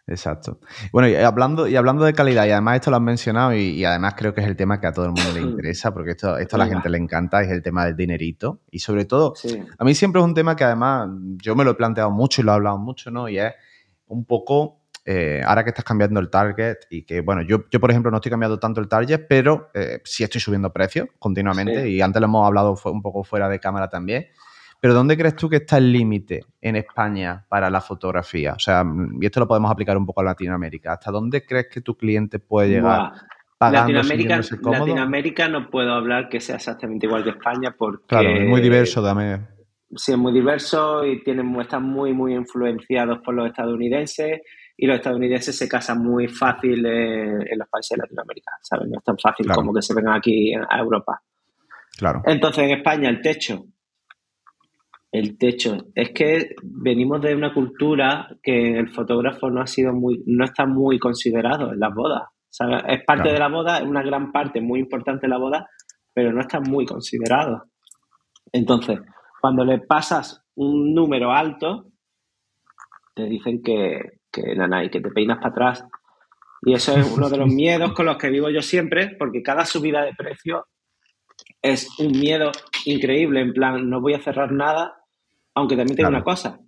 Exacto. Bueno, y hablando, y hablando de calidad, y además esto lo has mencionado, y, además creo que es el tema que a todo el mundo le [clears throat] interesa, porque esto, esto a la gente le encanta, es el tema del dinerito. Y sobre todo, a mí siempre es un tema que además yo me lo he planteado mucho y lo he hablado mucho, ¿no? Y es un poco, eh, ahora que estás cambiando el target, y que, bueno, yo, yo por ejemplo no estoy cambiando tanto el target, pero eh, sí estoy subiendo precios continuamente, y antes lo hemos hablado un poco fuera de cámara también. Pero ¿dónde crees tú que está el límite en España para la fotografía? O sea, y esto lo podemos aplicar un poco a Latinoamérica. ¿Hasta dónde crees que tu cliente puede llegar? Latinoamérica, Latinoamérica no puedo hablar que sea exactamente igual que España porque... Claro, es muy diverso también. Sí, es muy diverso y tienen, están muy, muy influenciados por los estadounidenses y los estadounidenses se casan muy fácil en, los países de Latinoamérica, ¿sabes? No es tan fácil como que se vengan aquí a Europa. Claro. Entonces, en España, el techo el techo. Es que venimos de una cultura que el fotógrafo no ha sido muy, no está muy considerado en las bodas. Es parte de la boda, es una gran parte muy importante de la boda, pero no está muy considerado. Entonces, cuando le pasas un número alto, te dicen que, que nanay, que te peinas para atrás. Y eso es uno de los [laughs] miedos con los que vivo yo siempre, porque cada subida de precio es un miedo increíble, en plan, no voy a cerrar nada aunque también tengo una cosa.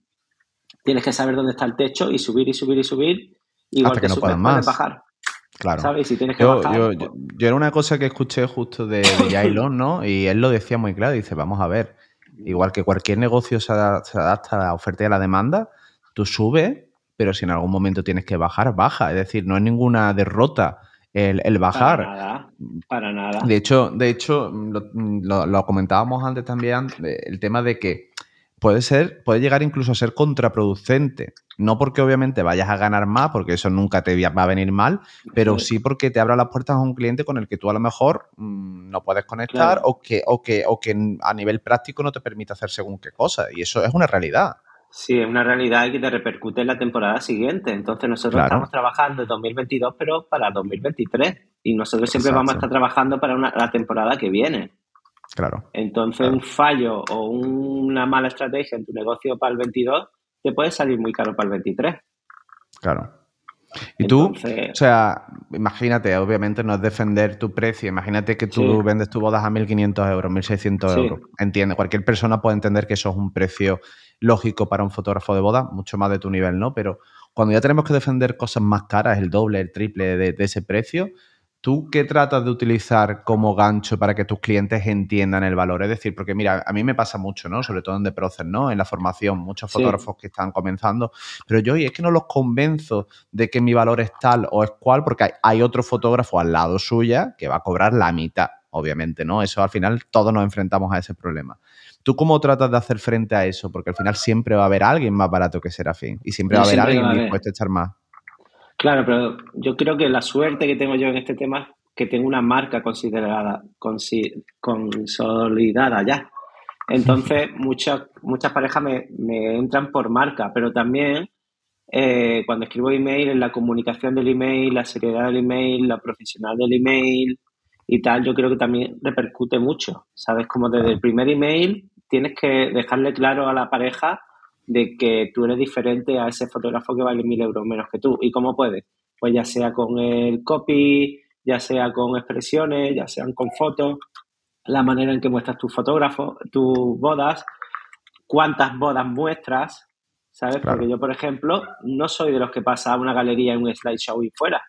Tienes que saber dónde está el techo y subir y subir y subir. Igual Hasta que, no puedas más. bajar. Claro. ¿Sabes? Si tienes que yo, bajar, yo, pues yo, era una cosa que escuché justo de, de [laughs] ¿no? Y él lo decía muy claro. Dice, vamos a ver, igual que cualquier negocio se, adapta a la oferta y a la demanda, tú subes, pero si en algún momento tienes que bajar, baja. Es decir, no es ninguna derrota el, bajar. Para nada, para nada. De hecho, de hecho lo, comentábamos antes también, el tema de que puede ser, puede llegar incluso a ser contraproducente. No porque obviamente vayas a ganar más, porque eso nunca te va a venir mal, pero sí porque te abra las puertas a un cliente con el que tú a lo mejor mm, no puedes conectar o, que, o, que, o que a nivel práctico no te permite hacer según qué cosa. Y eso es una realidad. Sí, es una realidad y que te repercute en la temporada siguiente. Entonces nosotros estamos trabajando en 2022, pero para 2023. Y nosotros siempre vamos a estar trabajando para la temporada que viene. Claro. Entonces un fallo o una mala estrategia en tu negocio para el 22 te puede salir muy caro para el 23. Claro. Y tú, o sea, imagínate, obviamente no es defender tu precio, imagínate que tú vendes tu bodas a 1.500 euros, 1.600 euros. Entiende, cualquier persona puede entender que eso es un precio lógico para un fotógrafo de boda, mucho más de tu nivel, ¿no? Pero cuando ya tenemos que defender cosas más caras, el doble, el triple de, ese precio, ¿tú qué tratas de utilizar como gancho para que tus clientes entiendan el valor? Es decir, porque mira, a mí me pasa mucho, ¿no? Sobre todo en The Process, ¿no? En la formación, muchos fotógrafos que están comenzando, pero yo, y es que no los convenzo de que mi valor es tal o es cual, porque hay, hay otro fotógrafo al lado suya que va a cobrar la mitad, obviamente, ¿no? Eso al final todos nos enfrentamos a ese problema. ¿Tú cómo tratas de hacer frente a eso? Porque al final siempre va a haber alguien más barato que Serafín y siempre va a haber alguien dispuesto a echar más. Claro, pero yo creo que la suerte que tengo yo en este tema es que tengo una marca considerada, consolidada ya. Entonces, [laughs] muchas, muchas parejas me, entran por marca, pero también eh, cuando escribo email, en la comunicación del email, la seriedad del email, la profesional del email y tal, yo creo que también repercute mucho. ¿Sabes? Como desde el primer email tienes que dejarle claro a la pareja de que tú eres diferente a ese fotógrafo que vale mil euros menos que tú. ¿Y cómo puedes? Pues ya sea con el copy, ya sea con expresiones, ya sean con fotos, la manera en que muestras tus fotógrafos, tus bodas, cuántas bodas muestras, ¿sabes? Porque yo, por ejemplo, no soy de los que pasa a una galería en un slideshow y fuera.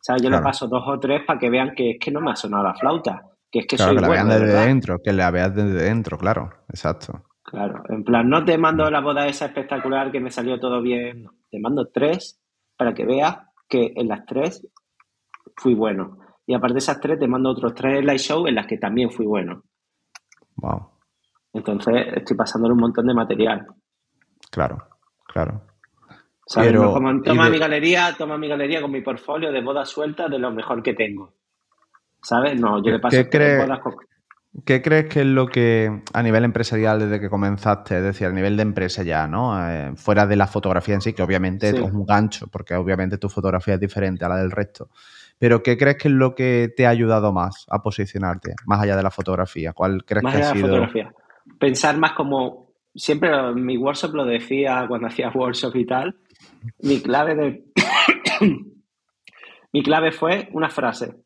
¿Sabes? Yo le paso dos o tres para que vean que es que no me ha sonado la flauta que es que claro, que la vean desde dentro, que la veas desde dentro, claro, exacto. Claro, en plan, no te mando la boda esa espectacular que me salió todo bien, te mando tres para que veas que en las tres fui bueno. Y aparte de esas tres, te mando otros tres live show en las que también fui bueno. Wow. Entonces, estoy pasándole un montón de material. Claro, claro. Pero, toma mi galería, toma mi galería con mi portfolio de bodas sueltas de lo mejor que tengo. ¿Sabes? No, yo le paso ¿Qué, ¿Qué crees que es lo que a nivel empresarial desde que comenzaste, es decir, a nivel de empresa ya, ¿no? Eh, fuera de la fotografía en sí, que obviamente es un gancho, porque obviamente tu fotografía es diferente a la del resto. Pero ¿qué crees que es lo que te ha ayudado más a posicionarte, más allá de la fotografía? ¿Cuál crees más que allá ha de la fotografía. Pensar más como. Siempre mi workshop lo decía cuando hacía workshop y tal. Mi clave de. [coughs] mi clave fue una frase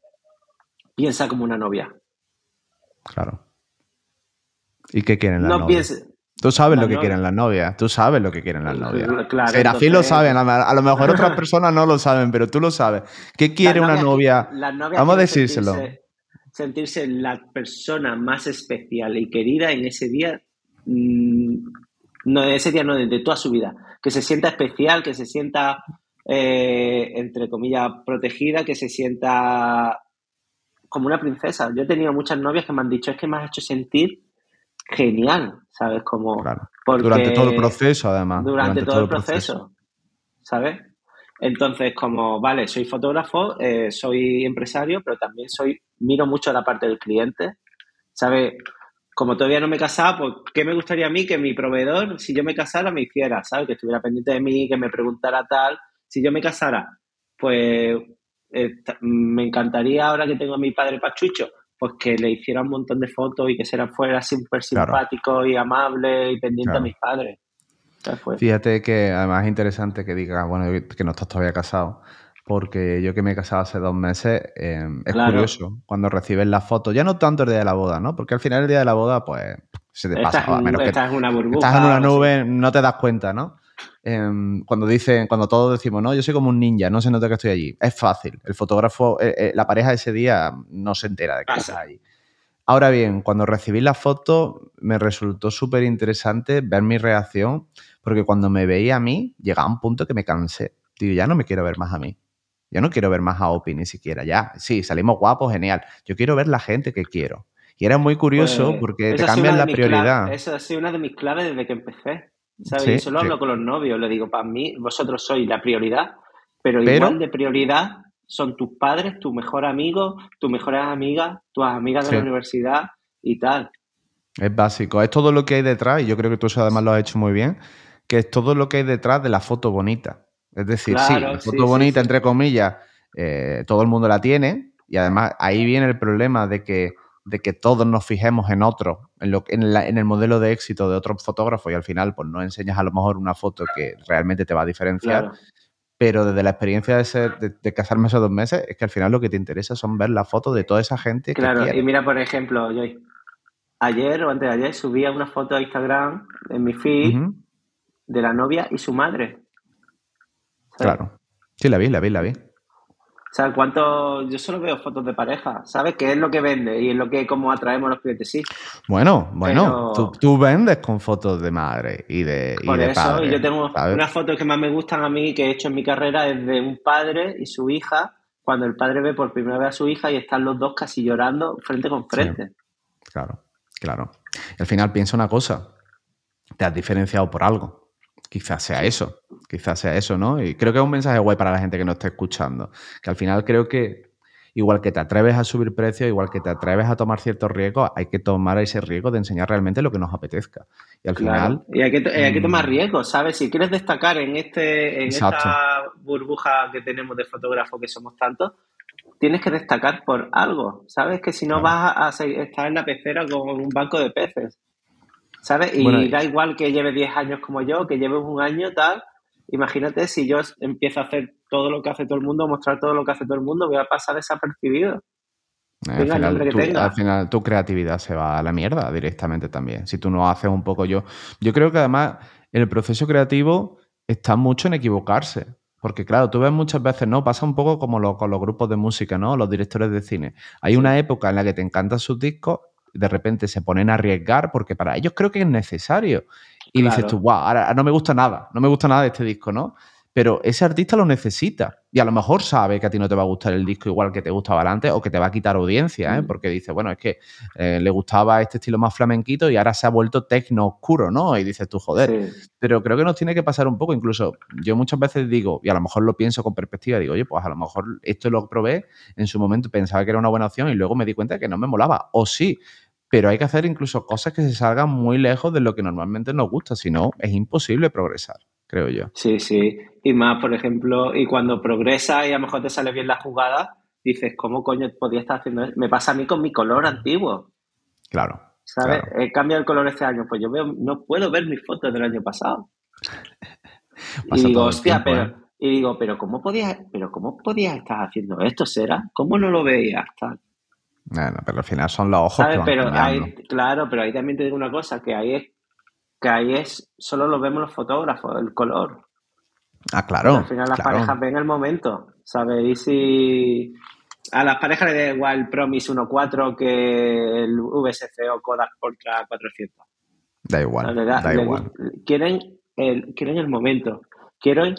piensa como una novia. Claro. ¿Y qué quieren las no novias? Tú sabes lo que quieren las novias, tú sabes lo que quieren las novias. Claro, Serafín lo saben, a lo mejor otras [laughs] personas no lo saben, pero tú lo sabes. ¿Qué quiere una novia? Vamos a decírselo. Sentirse, la persona más especial y querida en ese día, mm, no de ese día, no de, toda su vida. Que se sienta especial, que se sienta, eh, entre comillas, protegida, que se sienta como una princesa. Yo he tenido muchas novias que me han dicho, es que me has hecho sentir genial, ¿sabes? Como durante todo el proceso, además. Durante, todo, el proceso, ¿sabes? Entonces, como, vale, soy fotógrafo, eh, soy empresario, pero también soy, miro mucho la parte del cliente, ¿sabes? Como todavía no me he casado, pues, ¿qué me gustaría a mí que mi proveedor, si yo me casara, me hiciera, ¿sabes? Que estuviera pendiente de mí, que me preguntara tal. Si yo me casara, pues eh, me encantaría ahora que tengo a mi padre Pachucho, pues que le hiciera un montón de fotos y que será fuera súper simpático y amable y pendiente a mis padres. Fíjate que además es interesante que diga, bueno, que no estás todavía casado, porque yo que me he casado hace dos meses, em, es curioso cuando recibes la foto, ya no tanto el día de la boda, ¿no? Porque al final el día de la boda, pues se te pasa. Estás, menos estás en una burbuja. Estás en una nube, no te das cuenta, ¿no? Em, cuando dicen, cuando todos decimos, no, yo soy como un ninja, no se nota que estoy allí. Es fácil. El fotógrafo, eh, eh, la pareja ese día no se entera de que estás allí. Ahora bien, cuando recibí la foto, me resultó súper interesante ver mi reacción, porque cuando me veía a mí, llegaba un punto que me cansé. Digo, ya no me quiero ver más a mí. Yo no quiero ver más a Opi ni siquiera. Ya, sí, salimos guapos, genial. Yo quiero ver la gente que quiero. Y era muy curioso Pues, porque te cambian la prioridad. Esa ha sido una de mis claves desde que empecé. ¿Sabes? Sí, hablo con los novios, le digo, para mí, vosotros sois la prioridad, pero, Pero- igual de prioridad son tus padres, tu mejor amigo, tus mejores amigas, tus amigas de Sí. la universidad y tal. Es básico. Es todo lo que hay detrás, y yo creo que tú eso además lo has hecho muy bien, que es todo lo que hay detrás de la foto bonita. Es decir, sí, la foto bonita, entre comillas, eh, todo el mundo la tiene, y además ahí viene el problema de que, de que todos nos fijemos en otro, en, lo, en, la- en el modelo de éxito de otros fotógrafos, y al final pues no enseñas a lo mejor una foto que realmente te va a diferenciar, Claro. pero desde la experiencia de, ser, de, de casarme esos dos meses, es que al final lo que te interesa son ver la foto de toda esa gente Claro, que y mira, por ejemplo, yo ayer o antes de ayer subía una foto a Instagram en mi feed de la novia y su madre. ¿Sabes? Claro. Sí, la vi, la vi, la vi. O sea, cuánto. Yo solo veo fotos de pareja, ¿sabes? Que es lo que vende y es lo que como atraemos a los clientes, sí. Bueno, bueno, Pero- tú, tú vendes con fotos de madre y de, y Por de eso, padre. y yo tengo ¿sabes? unas fotos que más me gustan a mí que he hecho en mi carrera es de un padre y su hija, cuando el padre ve por primera vez a su hija y están los dos casi llorando frente con frente. Claro, claro. Y al final piensa una cosa, te has diferenciado por algo. Quizás sea eso, quizás sea eso, ¿no? Y creo que es un mensaje guay para la gente que nos esté escuchando. Que al final creo que igual que te atreves a subir precios, igual que te atreves a tomar ciertos riesgos, hay que tomar ese riesgo de enseñar realmente lo que nos apetezca. Y al Claro. final, Y hay que, to- hay que tomar mm, riesgos, ¿sabes? Si quieres destacar en este en Exacto. esta burbuja que tenemos de fotógrafos que somos tantos, tienes que destacar por algo, ¿sabes? Que si no Claro. vas a, estar en la pecera con un banco de peces, ¿sabes? Y Bueno, y- da igual que lleves 10 años como yo, que lleves un año, tal. Imagínate si yo empiezo a hacer todo lo que hace todo el mundo, mostrar todo lo que hace todo el mundo, voy a pasar desapercibido. al Tenga el final, que tu, al final tu creatividad se va a la mierda directamente también. Si tú no haces un poco yo. Yo creo que además el proceso creativo está mucho en equivocarse. Porque claro, tú ves muchas veces, ¿no? Pasa un poco como lo- con los grupos de música, ¿no? Los directores de cine. Hay Sí. una época en la que te encantan sus discos, de repente se ponen a arriesgar porque para ellos creo que es necesario. Y dices tú, wow, ahora no me gusta nada, no me gusta nada de este disco, ¿no? Pero ese artista lo necesita. Y a lo mejor sabe que a ti no te va a gustar el disco igual que te gustaba antes o que te va a quitar audiencia, ¿eh? Mm. Porque dice, bueno, es que eh, le gustaba este estilo más flamenquito y ahora se ha vuelto tecno oscuro, ¿no? Y dices tú, joder. Sí. Pero creo que nos tiene que pasar un poco. Incluso yo muchas veces digo, y a lo mejor lo pienso con perspectiva, digo, oye, pues a lo mejor esto lo probé en su momento, pensaba que era una buena opción y luego me di cuenta de que no me molaba. O sí, pero hay que hacer incluso cosas que se salgan muy lejos de lo que normalmente nos gusta, si no, es imposible progresar, creo yo. Sí, sí. Y más, por ejemplo, y cuando progresas y a lo mejor te sale bien la jugada, dices, ¿cómo coño podía estar haciendo eso? Me pasa a mí con mi color antiguo, Claro. ¿sabes? Claro. He cambiado el color este año, pues yo veo, no puedo ver mis fotos del año pasado. [laughs] Y digo, hostia, tiempo, pero, ¿eh? y digo, pero ¿cómo podías, pero cómo podías estar haciendo esto, será? ¿Cómo no lo veías? Tal? Bueno, pero al final son los ojos que van Pero cambiando. ahí, claro, pero ahí también te digo una cosa, que ahí es, que ahí es, solo lo vemos los fotógrafos, el color. Ah, claro. al final las claro. parejas ven el momento, ¿sabes? Y si a las parejas les da igual el Promise 1.4 que el VSC o Kodak Ultra 400. Da igual, da- da igual. quieren, el, quieren el momento. Quieren,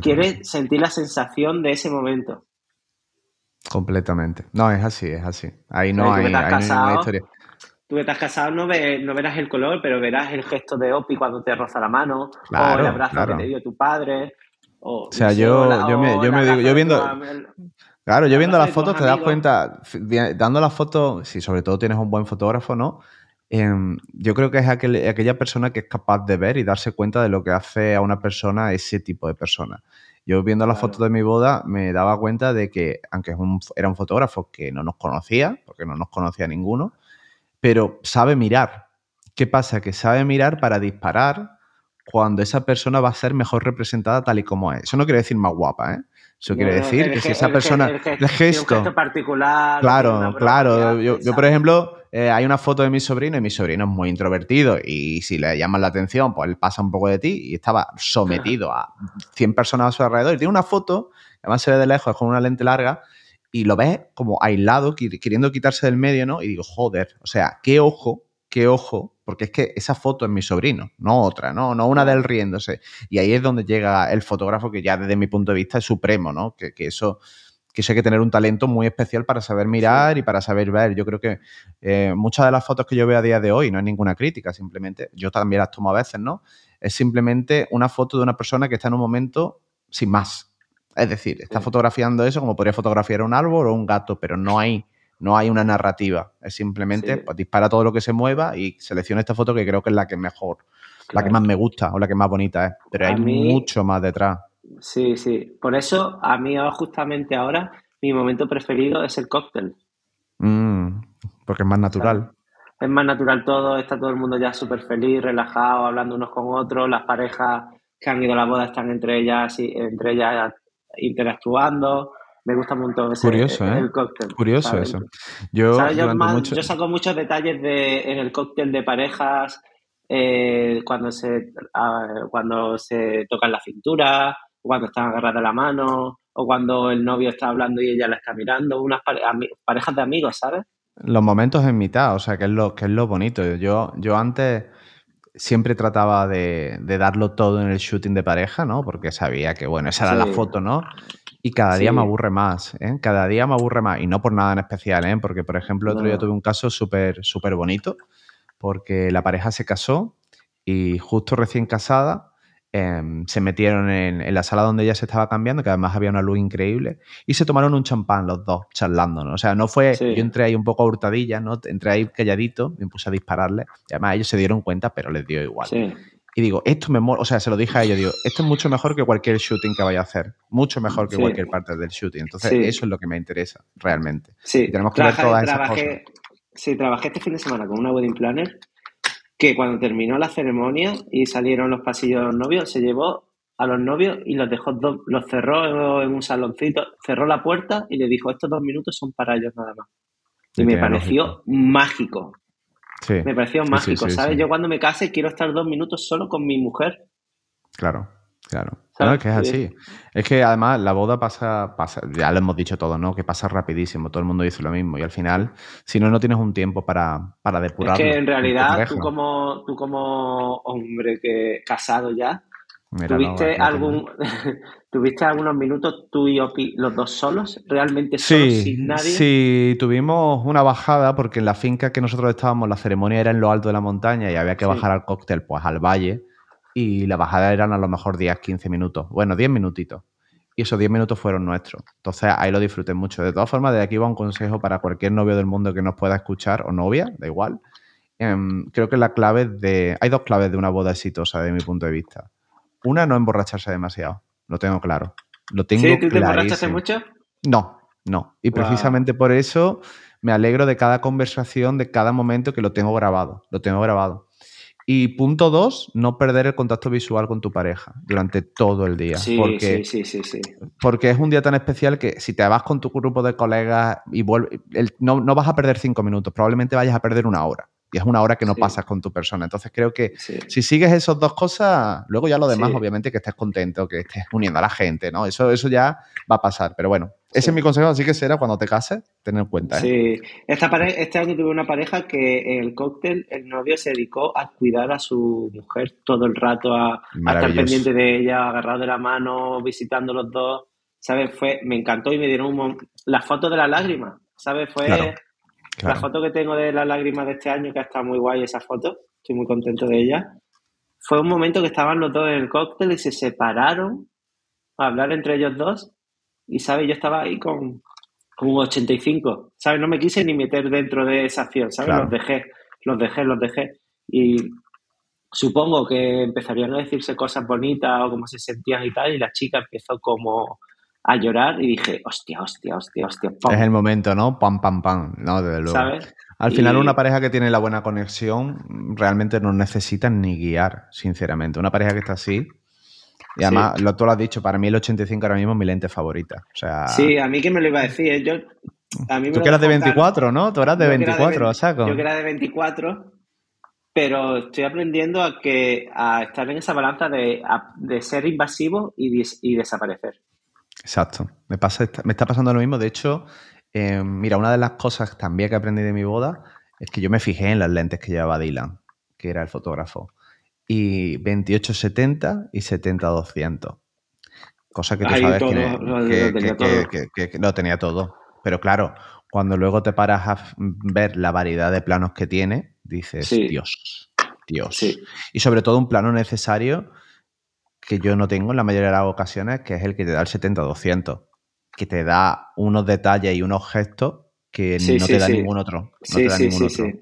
quieren sentir la sensación de ese momento. Completamente. No, es así, es así. Ahí O no hay, ahí no hay casado, historia. Tú que estás casado no, ve- no verás el color, pero verás el gesto de Opi cuando te roza la mano, o Claro, el abrazo claro. que te dio tu padre, o, O sea, no yo- o la- yo me- o yo me digo- yo viendo- Claro, yo viendo las fotos te das amigos. cuenta, dando las fotos, si sobre todo tienes un buen fotógrafo, ¿no? Em, yo creo que es aquel- aquella persona que es capaz de ver y darse cuenta de lo que hace a una persona ese tipo de persona. Yo viendo las Claro. fotos de mi boda me daba cuenta de que, aunque es un- era un fotógrafo que no nos conocía, porque no nos conocía ninguno, pero sabe mirar. ¿Qué pasa? Que sabe mirar para disparar cuando esa persona va a ser mejor representada tal y como es. Eso no quiere decir más guapa, ¿eh? Eso quiere decir que si esa persona... el gesto. particular. Claro, claro. Yo, por ejemplo, eh, hay una foto de mi sobrino y mi sobrino es muy introvertido y si le llaman la atención, pues él pasa un poco de ti y estaba sometido a 100 personas a su alrededor y tiene una foto, además se ve de lejos, con una lente larga y lo ves como aislado, queriendo quitarse del medio, ¿no? Y digo, joder, o sea, qué ojo, que ojo, porque es que esa foto es mi sobrino, no otra, no, no una de él riéndose. Y ahí es donde llega el fotógrafo que ya desde mi punto de vista es supremo, ¿no? Que, que eso que eso hay que tener un talento muy especial para saber mirar y para saber ver. Yo creo que eh, muchas de las fotos que yo veo a día de hoy, no es ninguna crítica, simplemente, yo también las tomo a veces, ¿no? Es simplemente una foto de una persona que está en un momento sin más. Es decir, está fotografiando eso como podría fotografiar un árbol o un gato, pero no hay, no hay una narrativa. Es simplemente, pues dispara todo lo que se mueva y selecciona esta foto que creo que es la que mejor, la que más me gusta o la que más bonita es. Pero hay mucho más detrás. Sí, sí. Por eso, a mí justamente ahora, mi momento preferido es el cóctel. Mm, porque es más natural. es más natural todo, está todo el mundo ya súper feliz, relajado, hablando unos con otros, las parejas que han ido a la boda están entre ellas, y, entre ellas interactuando. Me gusta mucho ese, Curioso, ¿eh? el cóctel. Curioso eso. Yo, yo, saco muchos detalles de, en el cóctel de parejas, eh, cuando, se, ah, cuando se tocan la cintura, cuando están agarradas la mano, o cuando el novio está hablando y ella la está mirando, unas parejas de amigos, ¿sabes? Los momentos en mitad, o sea, que es lo, que es lo bonito. Yo, yo antes siempre trataba de, darlo todo en el shooting de pareja, ¿no? Porque sabía que, bueno, esa era la foto, ¿no? Y cada día me aburre más, ¿eh? Cada día me aburre más. Y no por nada en especial, ¿eh? Porque, por ejemplo, otro día tuve un caso súper, súper bonito, porque la pareja se casó y justo recién casada Em, se metieron en, la sala donde ella se estaba cambiando, que además había una luz increíble, y se tomaron un champán los dos, charlando, ¿no? O sea, no fue, yo entré ahí un poco a hurtadillas, ¿no? Entré ahí calladito, me puse a dispararle, y además ellos se dieron cuenta, pero les dio igual. Y digo, esto me mola, o sea, se lo dije a ellos, digo, esto es mucho mejor que cualquier shooting que vaya a hacer, mucho mejor que cualquier parte del shooting. Entonces, eso es lo que me interesa, realmente. Sí, tenemos que ver todas esas cosas. Sí, trabajé este fin de semana con una wedding planner que cuando terminó la ceremonia y salieron los pasillos de los novios, se llevó a los novios y los dejó dos, los cerró en un saloncito, cerró la puerta y le dijo, estos dos minutos son para ellos nada más. Y, me pareció mágico. Me pareció mágico, ¿sabes? Yo cuando me case quiero estar dos minutos solo con mi mujer. Claro. Claro. es que es así. Es que además la boda pasa, pasa, ya lo hemos dicho todo, ¿no? Que pasa rapidísimo, todo el mundo dice lo mismo. Y al final, si no, no tienes un tiempo para, para depurar. Es que en realidad, tú como, tú como hombre que casado ya, ¿tuviste, algún, [laughs] ¿tuviste algunos minutos tú y Opi, los dos solos? ¿Realmente solos, sin nadie? Sí, tuvimos una bajada porque en la finca que nosotros estábamos, la ceremonia era en lo alto de la montaña y había que bajar al cóctel, pues al valle y la bajada eran a lo mejor 10, 15 minutos. Bueno, 10 minutitos. Y esos 10 minutos fueron nuestros. Entonces ahí lo disfruté mucho. De todas formas, de aquí va un consejo para cualquier novio del mundo que nos pueda escuchar o novia, da igual. Em, creo que la clave de. Hay dos claves de una boda exitosa, de mi punto de vista. Una, no emborracharse demasiado. Lo tengo claro. Lo tengo ¿Sí? ¿Tú te emborrachaste mucho? No, no. Y precisamente por eso me alegro de cada conversación, de cada momento que lo tengo grabado. Lo tengo grabado. Y punto dos, no perder el contacto visual con tu pareja durante todo el día. Sí, porque, sí, sí, sí, Porque es un día tan especial que si te vas con tu grupo de colegas y vuelves, no, no vas a perder cinco minutos, probablemente vayas a perder una hora y es una hora que no pasas con tu persona. Entonces creo que si sigues esas dos cosas, luego ya lo demás, obviamente, que estés contento, que estés uniendo a la gente, ¿no? Eso, eso ya va a pasar. Pero bueno, ese es mi consejo, así que será cuando te cases, tener en cuenta. ¿eh? Sí, Esta este año tuve una pareja que en el cóctel el novio se dedicó a cuidar a su mujer todo el rato, a, estar pendiente de ella, agarrado de la mano, visitando los dos. ¿Sabes? Fue, me encantó y me dieron un, la foto de la lágrima, ¿sabes? Fue... La foto que tengo de las lágrimas de este año, que estado muy guay esa foto, estoy muy contento de ella, fue un momento que estaban los dos en el cóctel y se separaron a hablar entre ellos dos y, ¿sabes? Yo estaba ahí con, con un 85, ¿sabes? No me quise ni meter dentro de esa acción, ¿sabes? Los dejé, los dejé, los dejé. Y supongo que empezarían a decirse cosas bonitas o cómo se sentían y tal, y la chica empezó como a llorar y dije, hostia, hostia, hostia, hostia. Es el momento, ¿no? Pam, pam, pam, ¿no? Desde luego. ¿Sabes? Al final, una pareja que tiene la buena conexión realmente no necesita ni guiar, sinceramente. Una pareja que está así. Y además, lo, tú lo has dicho, para mí el 85 ahora mismo es mi lente favorita. O sea, sí, a mí que me lo iba a decir. ¿eh? Yo, a mí tú que eras de 24, ¿no? Tú eras de 24, saco. Yo que era de 24, pero estoy aprendiendo a, que, a estar en esa balanza de, de ser invasivo y, y desaparecer. Exacto. Me, pasa, me está pasando lo mismo. De hecho, eh, mira, una de las cosas también que aprendí de mi boda es que yo me fijé en las lentes que llevaba Dylan, que era el fotógrafo, y 28-70 y 70-200. Cosa que tú Ahí sabes todo, que, lo- lo que- tenía que- todo. que- lo tenía todo. Pero claro, cuando luego te paras a ver la variedad de planos que tiene, dices, Sí. Dios, Dios. Sí, Y sobre todo un plano necesario que yo no tengo en la mayoría de las ocasiones, que es el que te da el 70-200, que te da unos detalles y unos gestos que Sí, no te da ningún otro. No sí, te da sí, ningún sí, otro.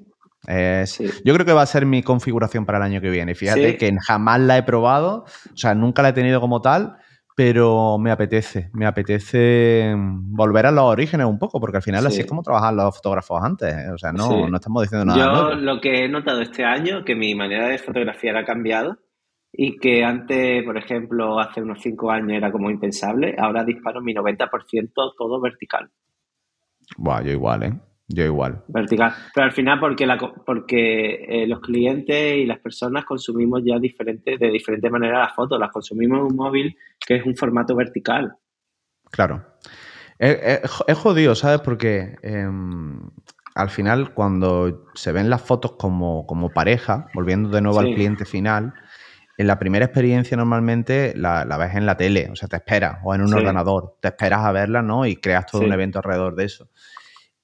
Sí. Es- Sí. Yo creo que va a ser mi configuración para el año que viene. Fíjate Sí. que jamás la he probado, o sea, nunca la he tenido como tal, pero me apetece, me apetece mm, volver a los orígenes un poco, porque al final así Sí. es como trabajaban los fotógrafos antes. ¿eh? O sea, no, estamos diciendo nada Yo nuevo. lo que he notado este año, que mi manera de fotografiar ha cambiado y que antes, por ejemplo, hace unos cinco años era como impensable, ahora disparo mi 90% todo vertical. Buah, yo igual, ¿eh? Yo igual. Vertical. Pero al final porque, la, co- porque eh, los clientes y las personas consumimos ya diferente, de diferente manera las fotos. Las consumimos en un móvil que es un formato vertical. Claro. Es, es- es jodido, ¿sabes? Porque em, al final, cuando se ven las fotos como, como pareja, volviendo de nuevo Sí. al cliente final, en la primera experiencia normalmente la, la ves en la tele, o sea, te esperas, o en un Sí. ordenador, te esperas a verla, ¿no? Y creas todo Sí. un evento alrededor de eso.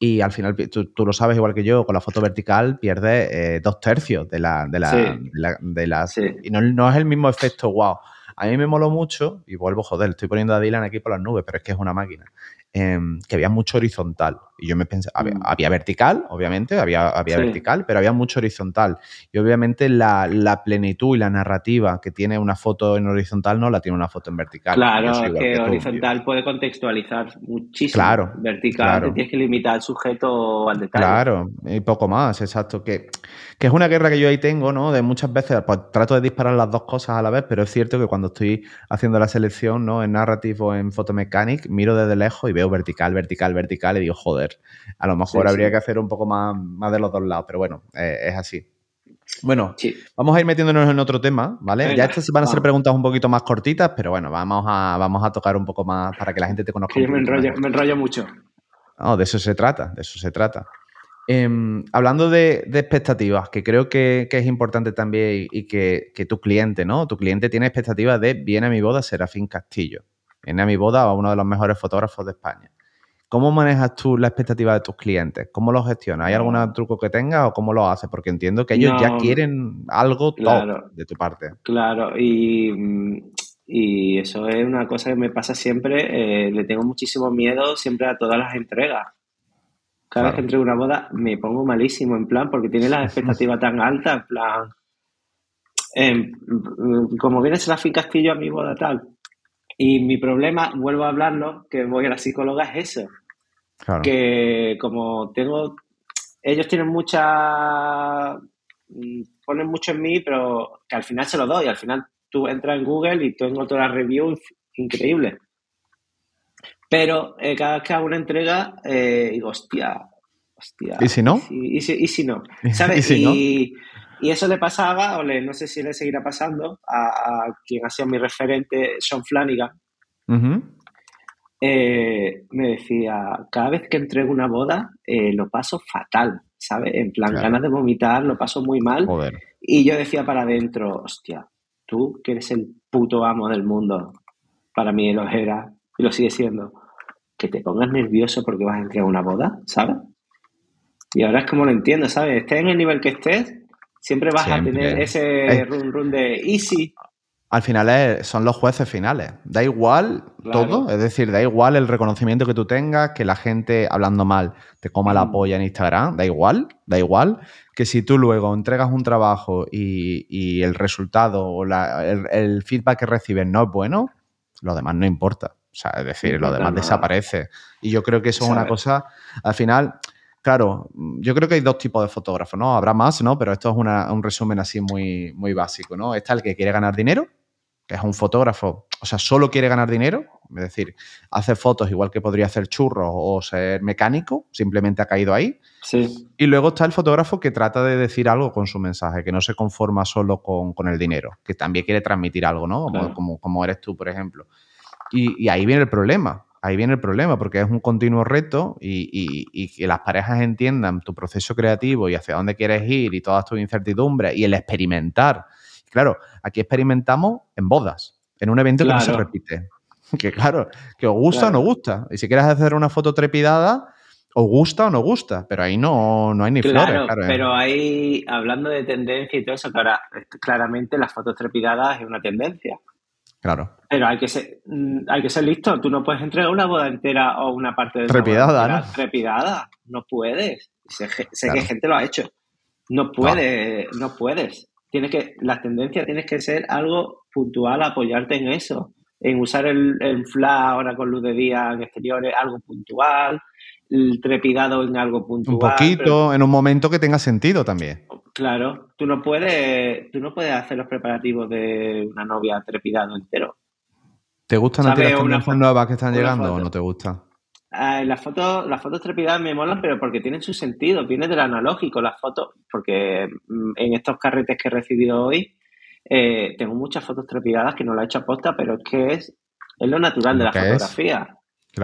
Y al final, tú, tú lo sabes igual que yo, con la foto vertical pierdes eh, dos tercios de la... De la, Sí. de la- de la- Sí. Y no, no es el mismo efecto, wow. A mí me moló mucho, y vuelvo, joder, estoy poniendo a Dylan aquí por las nubes, pero es que es una máquina, em, que había mucho horizontal. Y yo me pensé, había, Mm. había vertical, obviamente, había, había Sí. vertical, pero había mucho horizontal. Y obviamente la, la plenitud y la narrativa que tiene una foto en horizontal no la tiene una foto en vertical. Claro, que tú. horizontal puede contextualizar muchísimo. Claro, Vertical claro. te tienes que limitar al sujeto al detalle. Claro, y poco más, exacto. Que, que es una guerra que yo ahí tengo, ¿no? De muchas veces, pues trato de disparar las dos cosas a la vez, pero es cierto que cuando estoy haciendo la selección, ¿no? En Narrative o en Photomechanic, miro desde lejos y veo vertical, vertical, vertical y digo, joder, a lo mejor Sí, habría sí. que hacer un poco más, más de los dos lados, pero bueno, eh, es así. Bueno, Sí. vamos a ir metiéndonos en otro tema, ¿vale? Venga, ya estas van a ser preguntas un poquito más cortitas, pero bueno, vamos a, vamos a tocar un poco más para que la gente te conozca me enrollo, mejor. me enrollo mucho. No, de eso se trata, de eso se trata. Em, hablando de, de expectativas, que creo que, que es importante también y, y que, que tu cliente, ¿no? Tu cliente tiene expectativas de viene a mi boda Serafín Castillo. Viene a mi boda a uno de los mejores fotógrafos de España. ¿Cómo manejas tú la expectativa de tus clientes? ¿Cómo los gestionas? ¿Hay algún No. truco que tengas o cómo lo haces? Porque entiendo que ellos ya quieren algo top Claro. de tu parte. Claro, y, mm, y eso es una cosa que me pasa siempre. eh, le tengo muchísimo miedo siempre a todas las entregas. Cada vez que entrego una boda me pongo malísimo, en plan, porque tiene las [laughs] expectativas tan altas, en plan, mm, como viene Serafín Castillo a mi boda tal. Y mi problema, vuelvo a hablarlo, que voy a la psicóloga, es eso. Claro. que como tengo, ellos tienen mucha, mm, ponen mucho en mí, pero que al final se lo doy, al final tú entras en Google y tengo todas las reviews increíbles. Pero eh, cada vez que hago una entrega, eh, digo, hostia, hostia. ¿Y si no? Y, y si, y si no, [laughs] ¿Y ¿sabes? si no? y, y eso le pasaba, o le, no sé si le seguirá pasando, a, a quien ha sido mi referente, Sean Flanagan, Ujú. Eh, me decía, cada vez que entrego una boda, eh, lo paso fatal, ¿sabes? En plan, Claro. ganas de vomitar, lo paso muy mal. Joder. Y yo decía para adentro, hostia, tú que eres el puto amo del mundo, para mí lo era y lo sigue siendo, que te pongas nervioso porque vas a entregar una boda, ¿sabes? Y ahora es como lo entiendo, ¿sabes? Estés en el nivel que estés, siempre vas Siempre. a tener ese run run de easy. Al final es- son los jueces finales. Da igual Claro. todo, es decir, da igual el reconocimiento que tú tengas, que la gente hablando mal te coma la Mm. polla en Instagram, da igual, da igual que si tú luego entregas un trabajo y, y el resultado o la- el, el feedback que recibes no es bueno, lo demás no importa. O sea, es decir, lo demás desaparece. Y yo creo que eso es una cosa, al final, claro, yo creo que hay dos tipos de fotógrafos, ¿no? Habrá más, ¿no? Pero esto es una- un resumen así muy, muy básico, ¿no? Está el que quiere ganar dinero, que es un fotógrafo, o sea, solo quiere ganar dinero, es decir, hace fotos igual que podría hacer churros o ser mecánico, simplemente ha caído ahí. Sí, Y luego está el fotógrafo que trata de decir algo con su mensaje, que no se conforma solo con, con el dinero, que también quiere transmitir algo, ¿no? Como, Claro. como, como eres tú, por ejemplo. Y, y ahí viene el problema, ahí viene el problema, porque es un continuo reto y, que las parejas entiendan tu proceso creativo y hacia dónde quieres ir y todas tus incertidumbres y el experimentar. Claro, aquí experimentamos en bodas, en un evento que no se repite. [laughs] Que claro, que os gusta o no gusta. Y si quieres hacer una foto trepidada, os gusta o no gusta, pero ahí no, no hay ni flores. Claro, ¿eh? pero ahí, hablando de tendencia y todo eso, claramente las fotos trepidadas es una tendencia. Claro. Pero hay que ser, mm, hay que ser listo. Tú no puedes entregar una boda entera o una parte de trepidada, ¿no? Trepidada. No puedes. Sé, que gente lo ha hecho. No puedes, no. puedes. Tienes que, la tendencia tienes que ser algo puntual, apoyarte en eso. En usar el, el flash ahora con luz de día en exteriores, algo puntual el trepidado en algo puntual. Un poquito, en un momento que tenga sentido también. Claro, tú no puedes, tú no puedes hacer los preparativos de una novia trepidado entero. ¿Te gustan las tendencias nuevas que están llegando o no te gustan? Las fotos, las fotos trepidadas me molan, pero porque tienen su sentido, viene del analógico las fotos, porque mm, en estos carretes que he recibido hoy, eh, tengo muchas fotos trepidadas que no las he hecho a posta, pero es que es, es lo natural de la fotografía.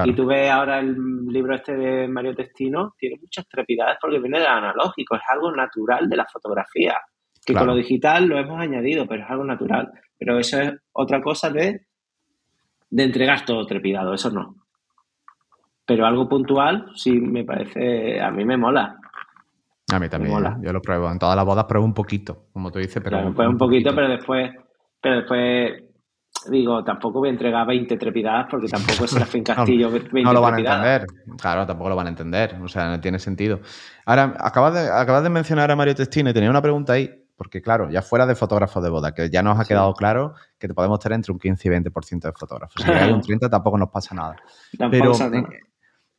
Y tú ves ahora el libro este de Mario Testino, tiene muchas trepidades porque viene del analógico, es algo natural de la fotografía. Que con lo digital lo hemos añadido, pero es algo natural. Pero eso es otra cosa de, de entregar todo trepidado, eso no. Pero algo puntual, sí me parece, a mí me mola. A mí también, mola. yo lo pruebo. En todas las bodas pruebo un poquito, como tú dices, pero. Claro, un, poquito, pero después, pero después digo, tampoco voy a entregar 20 trepidadas porque tampoco es Serafín [laughs] Castillo 20 No, lo van a entender, claro, tampoco lo van a entender, o sea, no tiene sentido. Ahora, acabas de, acabas de mencionar a Mario Testino y tenía una pregunta ahí, porque claro, ya fuera de fotógrafos de boda, que ya nos ha quedado claro que te podemos tener entre un 15 y 20% de fotógrafos. Si [laughs] hay un 30 tampoco nos pasa nada. Pero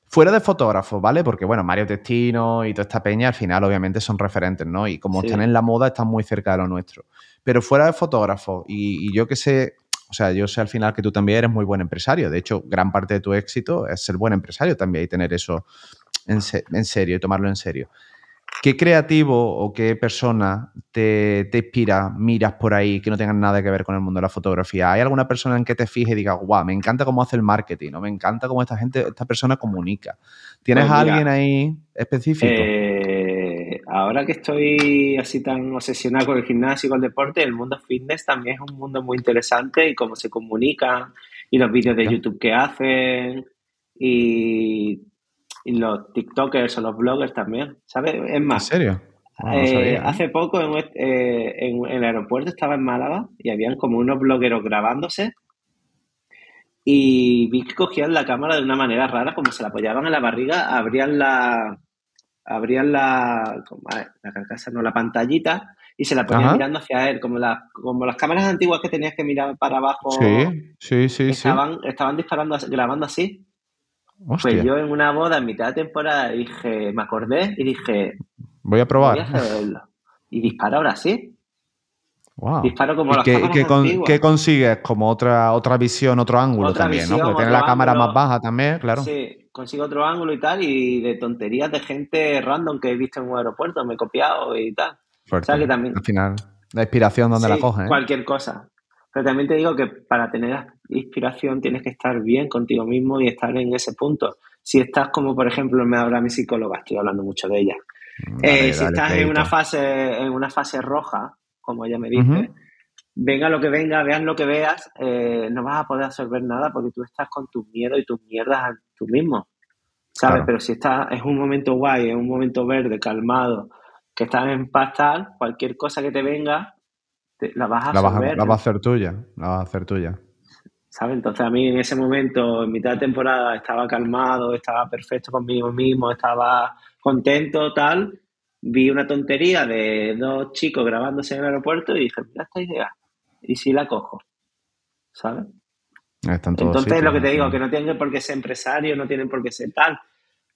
fuera de fotógrafos, ¿vale? Porque bueno, Mario Testino y toda esta peña al final obviamente son referentes, ¿no? Y como están en la moda, están muy cerca de lo nuestro. Pero fuera de fotógrafos, y yo que sé o sea, yo sé al final que tú también eres muy buen empresario. De hecho, gran parte de tu éxito es ser buen empresario también y tener eso en, serio y tomarlo en serio. ¿Qué creativo o qué persona te, inspira, miras por ahí que no tengan nada que ver con el mundo de la fotografía? ¿Hay alguna persona en que te fijes y digas, guau, me encanta cómo hace el marketing, ¿no? me encanta cómo esta gente, esta persona comunica? ¿Tienes pues a alguien ahí específico? Eh ahora que estoy así tan obsesionado con el gimnasio y con el deporte, el mundo fitness también es un mundo muy interesante y cómo se comunican y los vídeos de YouTube que hacen y, los TikTokers o los bloggers también, ¿sabes? Es más. ¿En serio? Eh, ¿eh? hace poco eh, en, el aeropuerto estaba en Málaga y habían como unos blogueros grabándose y vi que cogían la cámara de una manera rara, como se la apoyaban en la barriga, abrían la, abrían la, la carcasa, no, la pantallita y se la ponían mirando hacia él, como, la, como las cámaras antiguas que tenías que mirar para abajo. Sí, sí, sí. Estaban, estaban disparando, grabando así. Pues yo en una boda en mitad de temporada dije, me acordé y dije, voy a probar. Y dispara ahora sí. Wow. Disparo como las qué, qué, consigues? Como otra, otra visión, otro ángulo también, ¿no? Porque tiene la cámara más baja también, claro. Sí, consigo otro ángulo y tal, y de tonterías de gente random que he visto en un aeropuerto, me he copiado y tal. O sea, que también... Al final, la inspiración, ¿dónde la coges? Cualquier cosa. Pero también te digo que para tener inspiración tienes que estar bien contigo mismo y estar en ese punto. Si estás como, por ejemplo, me habla mi psicóloga, estoy hablando mucho de ella. Mm, eh, si estás en una fase en una fase roja, como ella me dice, venga lo que venga, veas lo que veas, eh, no vas a poder absorber nada porque tú estás con tus miedos y tus mierdas tú mismo, ¿sabes? Pero si estás, es un momento guay, es un momento verde, calmado, que estás en paz tal, cualquier cosa que te venga, la vas a absorber. La vas a, hacer tuya, la vas a hacer tuya. ¿Sabes? Entonces a mí en ese momento, en mitad de temporada, estaba calmado, estaba perfecto conmigo mismo, estaba contento, tal, vi una tontería de dos chicos grabándose en el aeropuerto y dije, mira esta idea, y si la cojo, ¿sabes? Entonces lo que te digo, que no tienen por qué ser empresario, no tienen por qué ser tal,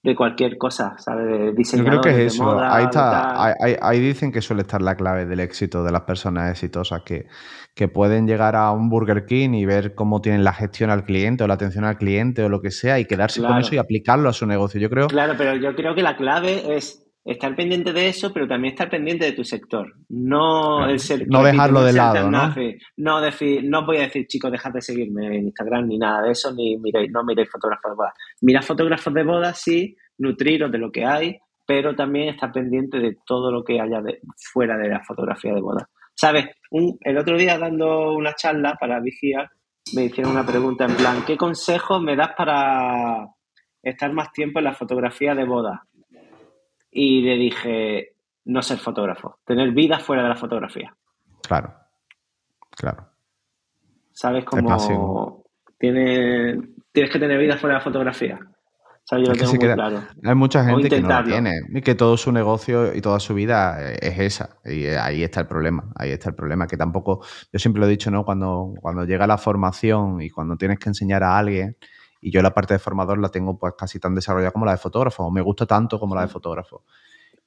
de cualquier cosa, ¿sabes? De diseñador, Yo creo que es eso. ahí, está, ahí, dicen que suele estar la clave del éxito de las personas exitosas, que, que pueden llegar a un Burger King y ver cómo tienen la gestión al cliente o la atención al cliente o lo que sea y quedarse con eso y aplicarlo a su negocio. Yo creo. Claro, pero yo creo que la clave es estar pendiente de eso, pero también estar pendiente de tu sector. No el ser, no dejarlo de lado, ¿no? No, decir, no voy a decir, chicos, dejad de seguirme en Instagram ni nada de eso, ni miréis, no miréis fotógrafos de bodas. Mira fotógrafos de bodas, sí, nutriros de lo que hay, pero también estar pendiente de todo lo que haya de, fuera de la fotografía de bodas. ¿Sabes? el otro día dando una charla para Vigía, me hicieron una pregunta en plan, ¿qué consejo me das para estar más tiempo en la fotografía de boda? Y le dije, no ser fotógrafo, tener vida fuera de la fotografía. Claro, claro. ¿Sabes cómo tiene, tienes que tener vida fuera de la fotografía? Hay mucha gente que no lo tiene y que todo su negocio y toda su vida es esa. Y ahí está el problema. Ahí está el problema. Que tampoco, yo siempre lo he dicho, ¿no? Cuando, cuando llega la formación y cuando tienes que enseñar a alguien, y yo la parte de formador la tengo pues casi tan desarrollada como la de fotógrafo, o me gusta tanto como la de fotógrafo.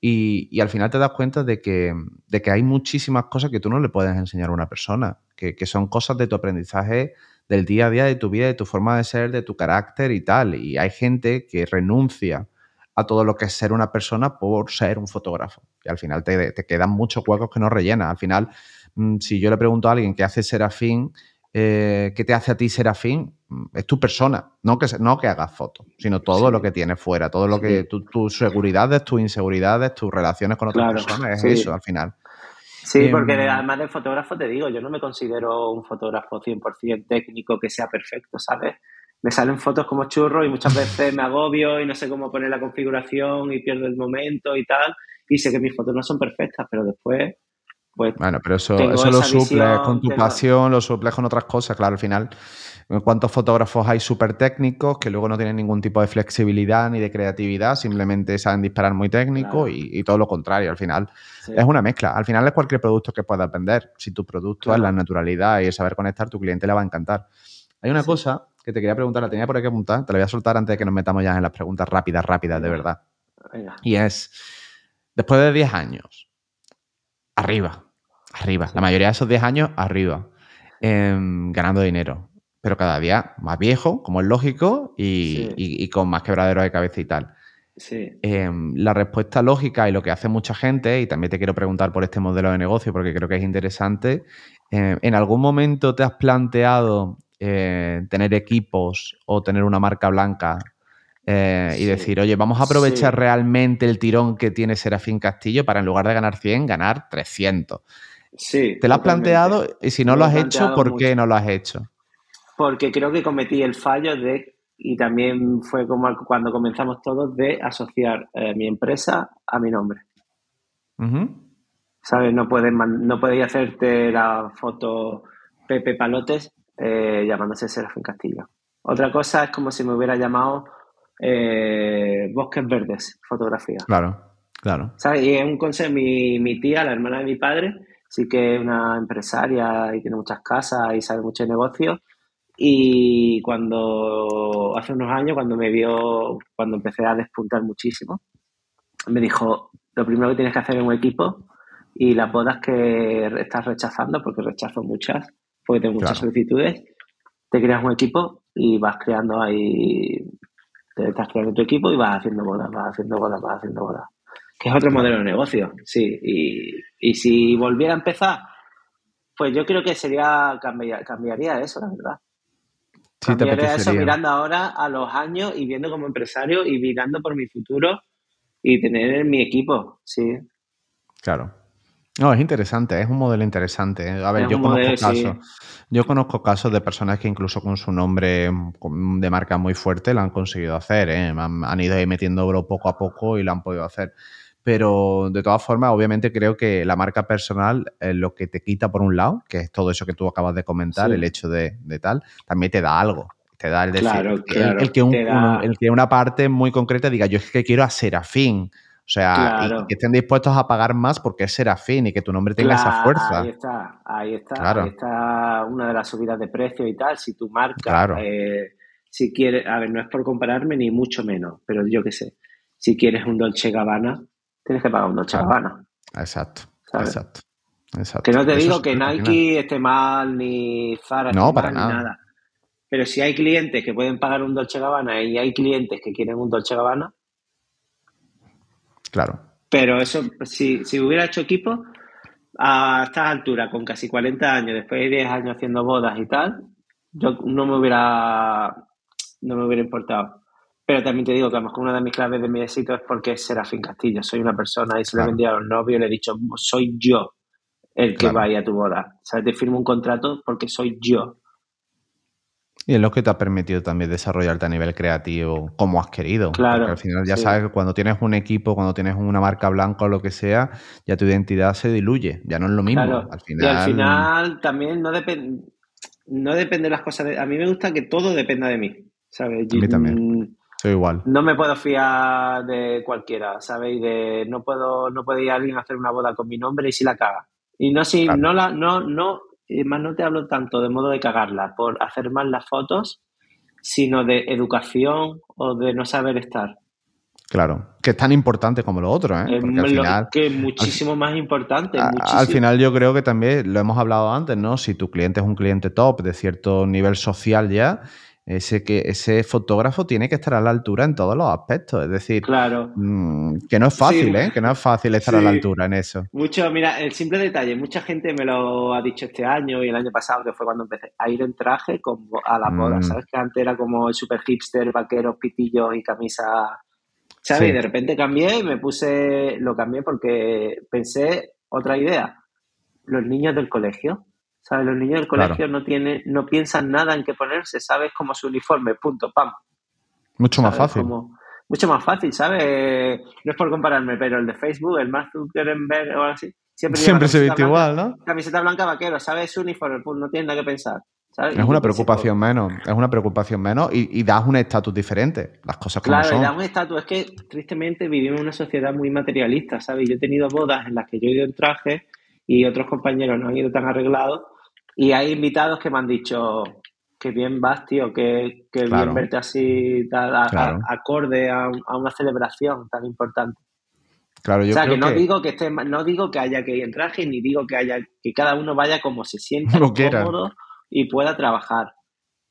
Y, y, al final te das cuenta de que, de que hay muchísimas cosas que tú no le puedes enseñar a una persona, que, que son cosas de tu aprendizaje del día a día de tu vida, de tu forma de ser, de tu carácter y tal. Y hay gente que renuncia a todo lo que es ser una persona por ser un fotógrafo. Y al final te, quedan muchos huecos que no rellenas. Al final, mm, si yo le pregunto a alguien qué hace Serafín, eh, ¿qué te hace a ti Serafín? Mm, es tu persona, no que, no que hagas fotos, sino todo lo que tienes fuera, todo lo que tus seguridades, tus inseguridades, tus relaciones con otras personas, es eso al final. Sí, porque em, además del fotógrafo te digo, yo no me considero un fotógrafo 100% técnico que sea perfecto, ¿sabes? Me salen fotos como churros y muchas veces me agobio y no sé cómo poner la configuración y pierdo el momento y tal. Y sé que mis fotos no son perfectas, pero después, pues. Bueno, pero eso, eso lo suples con tu pasión, lo suples con otras cosas, claro, al final cuántos fotógrafos hay súper técnicos que luego no tienen ningún tipo de flexibilidad ni de creatividad, simplemente saben disparar muy técnico y, todo lo contrario. Al final es una mezcla. Al final es cualquier producto que puedas vender. Si tu producto es la naturalidad y el saber conectar, tu cliente le va a encantar. Hay una cosa que te quería preguntar, la tenía por aquí apuntar, te la voy a soltar antes de que nos metamos ya en las preguntas rápidas, rápidas, de verdad. Y es, después de 10 años, arriba, arriba, la mayoría de esos 10 años, arriba, em, ganando dinero, pero cada día más viejo, como es lógico, y, con más quebraderos de cabeza y tal. Em, la respuesta lógica y lo que hace mucha gente, y también te quiero preguntar por este modelo de negocio porque creo que es interesante, em, ¿en algún momento te has planteado eh, tener equipos o tener una marca blanca eh, y decir, oye, vamos a aprovechar realmente el tirón que tiene Serafín Castillo para en lugar de ganar 100, ganar 300? Sí. ¿Te lo has planteado? Y si no lo, has hecho, ¿por qué no lo has hecho? porque creo que cometí el fallo de, y también fue como cuando comenzamos todos, de asociar eh, mi empresa a mi nombre. ¿Sabes? No puedes, no podéis hacerte la foto Pepe Palotes eh, llamándose Serafín Castillo. Otra cosa es como si me hubiera llamado eh, Bosques Verdes, fotografía. Claro, claro. ¿Sabes? Y es un consejo, mi, mi tía, la hermana de mi padre, sí que es una empresaria y tiene muchas casas y sabe mucho de negocios y cuando, hace unos años, cuando me vio, cuando empecé a despuntar muchísimo, me dijo, lo primero que tienes que hacer es un equipo y las bodas que estás rechazando, porque rechazo muchas, porque tengo muchas solicitudes, te creas un equipo y vas creando ahí, te estás creando tu equipo y vas haciendo bodas, vas haciendo bodas, vas haciendo bodas. Que es otro modelo de negocio, sí. Y, y si volviera a empezar, pues yo creo que sería, cambiaría eso, la verdad. Sí, eso mirando ahora a los años y viendo como empresario y mirando por mi futuro y tener mi equipo, sí. Claro. No, es interesante, es un modelo interesante. A ver, yo conozco casos. Yo conozco casos de personas que incluso con su nombre de marca muy fuerte lo han conseguido hacer. ¿eh? Han, ido ahí metiendo poco a poco y lo han podido hacer. Pero de todas formas, obviamente creo que la marca personal es lo que te quita por un lado, que es todo eso que tú acabas de comentar, el hecho de, tal, también te da algo. Te da el decir, el, que el, que una parte muy concreta diga, yo es que quiero a Serafín. O sea, y que estén dispuestos a pagar más porque es Serafín y que tu nombre tenga esa fuerza. Ahí está, ahí está, ahí está una de las subidas de precio y tal. Si tu marca, eh, si quieres, a ver, no es por compararme ni mucho menos, pero yo qué sé, si quieres un Dolce Gabbana, tienes que pagar un Dolce Gabbana. Exacto, exacto. Exacto. Que no te digo que Nike esté mal, ni Zara no, para nada. Ni nada. Pero si hay clientes que pueden pagar un Dolce Gabbana y hay clientes que quieren un Dolce Gabbana. Claro. Pero eso, si, si hubiera hecho equipo, a estas alturas, con casi 40 años, después de 10 años haciendo bodas y tal, yo no me hubiera, no me hubiera importado. Pero también te digo que a lo mejor una de mis claves de mi éxito es porque es Serafín Castillo. Soy una persona y se le he vendido a los novios y le he dicho, soy yo el que va a tu boda. O sea, te firmo un contrato porque soy yo. Y es lo que te ha permitido también desarrollarte a nivel creativo como has querido. Claro. Porque al final ya sabes que cuando tienes un equipo, cuando tienes una marca blanca o lo que sea, ya tu identidad se diluye. Ya no es lo mismo. Al final... Y al final también no depende no depende de las cosas. De... A mí me gusta que todo dependa de mí. ¿Sabes? A mí también. Soy igual. No me puedo fiar de cualquiera, ¿sabes? de no puedo, no puede ir alguien a hacer una boda con mi nombre y si la caga. Y no si no la, no, no, más no te hablo tanto de modo de cagarla por hacer mal las fotos, sino de educación o de no saber estar. Claro, que es tan importante como lo otro, ¿eh? Porque al final, que es muchísimo más importante. Al final yo creo que también, lo hemos hablado antes, ¿no? Si tu cliente es un cliente top de cierto nivel social ya, ese, que, ese fotógrafo tiene que estar a la altura en todos los aspectos. Es decir, claro. Mm, que no es fácil, ¿eh? Que no es fácil estar a la altura en eso. Mucho, mira, el simple detalle, mucha gente me lo ha dicho este año y el año pasado, que fue cuando empecé a ir en traje como a la moda. Mm. ¿Sabes? Que antes era como el super hipster, vaqueros, pitillos y camisa. ¿Sabes? Y de repente cambié y me puse, lo cambié porque pensé otra idea. Los niños del colegio ¿Sabes? Los niños del colegio no tienen, no piensan nada en qué ponerse, ¿sabes? Como su uniforme, punto, pam. Mucho más fácil. mucho más fácil, ¿sabes? No es por compararme, pero el de Facebook, el Mark Zuckerberg o algo así, siempre, siempre se viste igual, ¿no? Camiseta blanca vaquero, ¿sabes? Su uniforme, pues no tiene nada que pensar. ¿sabes? Es una preocupación menos, es una preocupación menos y, das un estatus diferente, las cosas como claro, son. Claro, das un estatus, es que tristemente vivimos en una sociedad muy materialista, ¿sabes? Yo he tenido bodas en las que yo he ido en traje y otros compañeros no han ido tan arreglados y hay invitados que me han dicho que bien vas, tío, que, bien verte así, acorde a, una celebración tan importante. Claro, yo o sea, que no digo que esté, no digo que haya que ir en traje, ni digo que haya que cada uno vaya como se sienta [laughs] cómodo y pueda trabajar.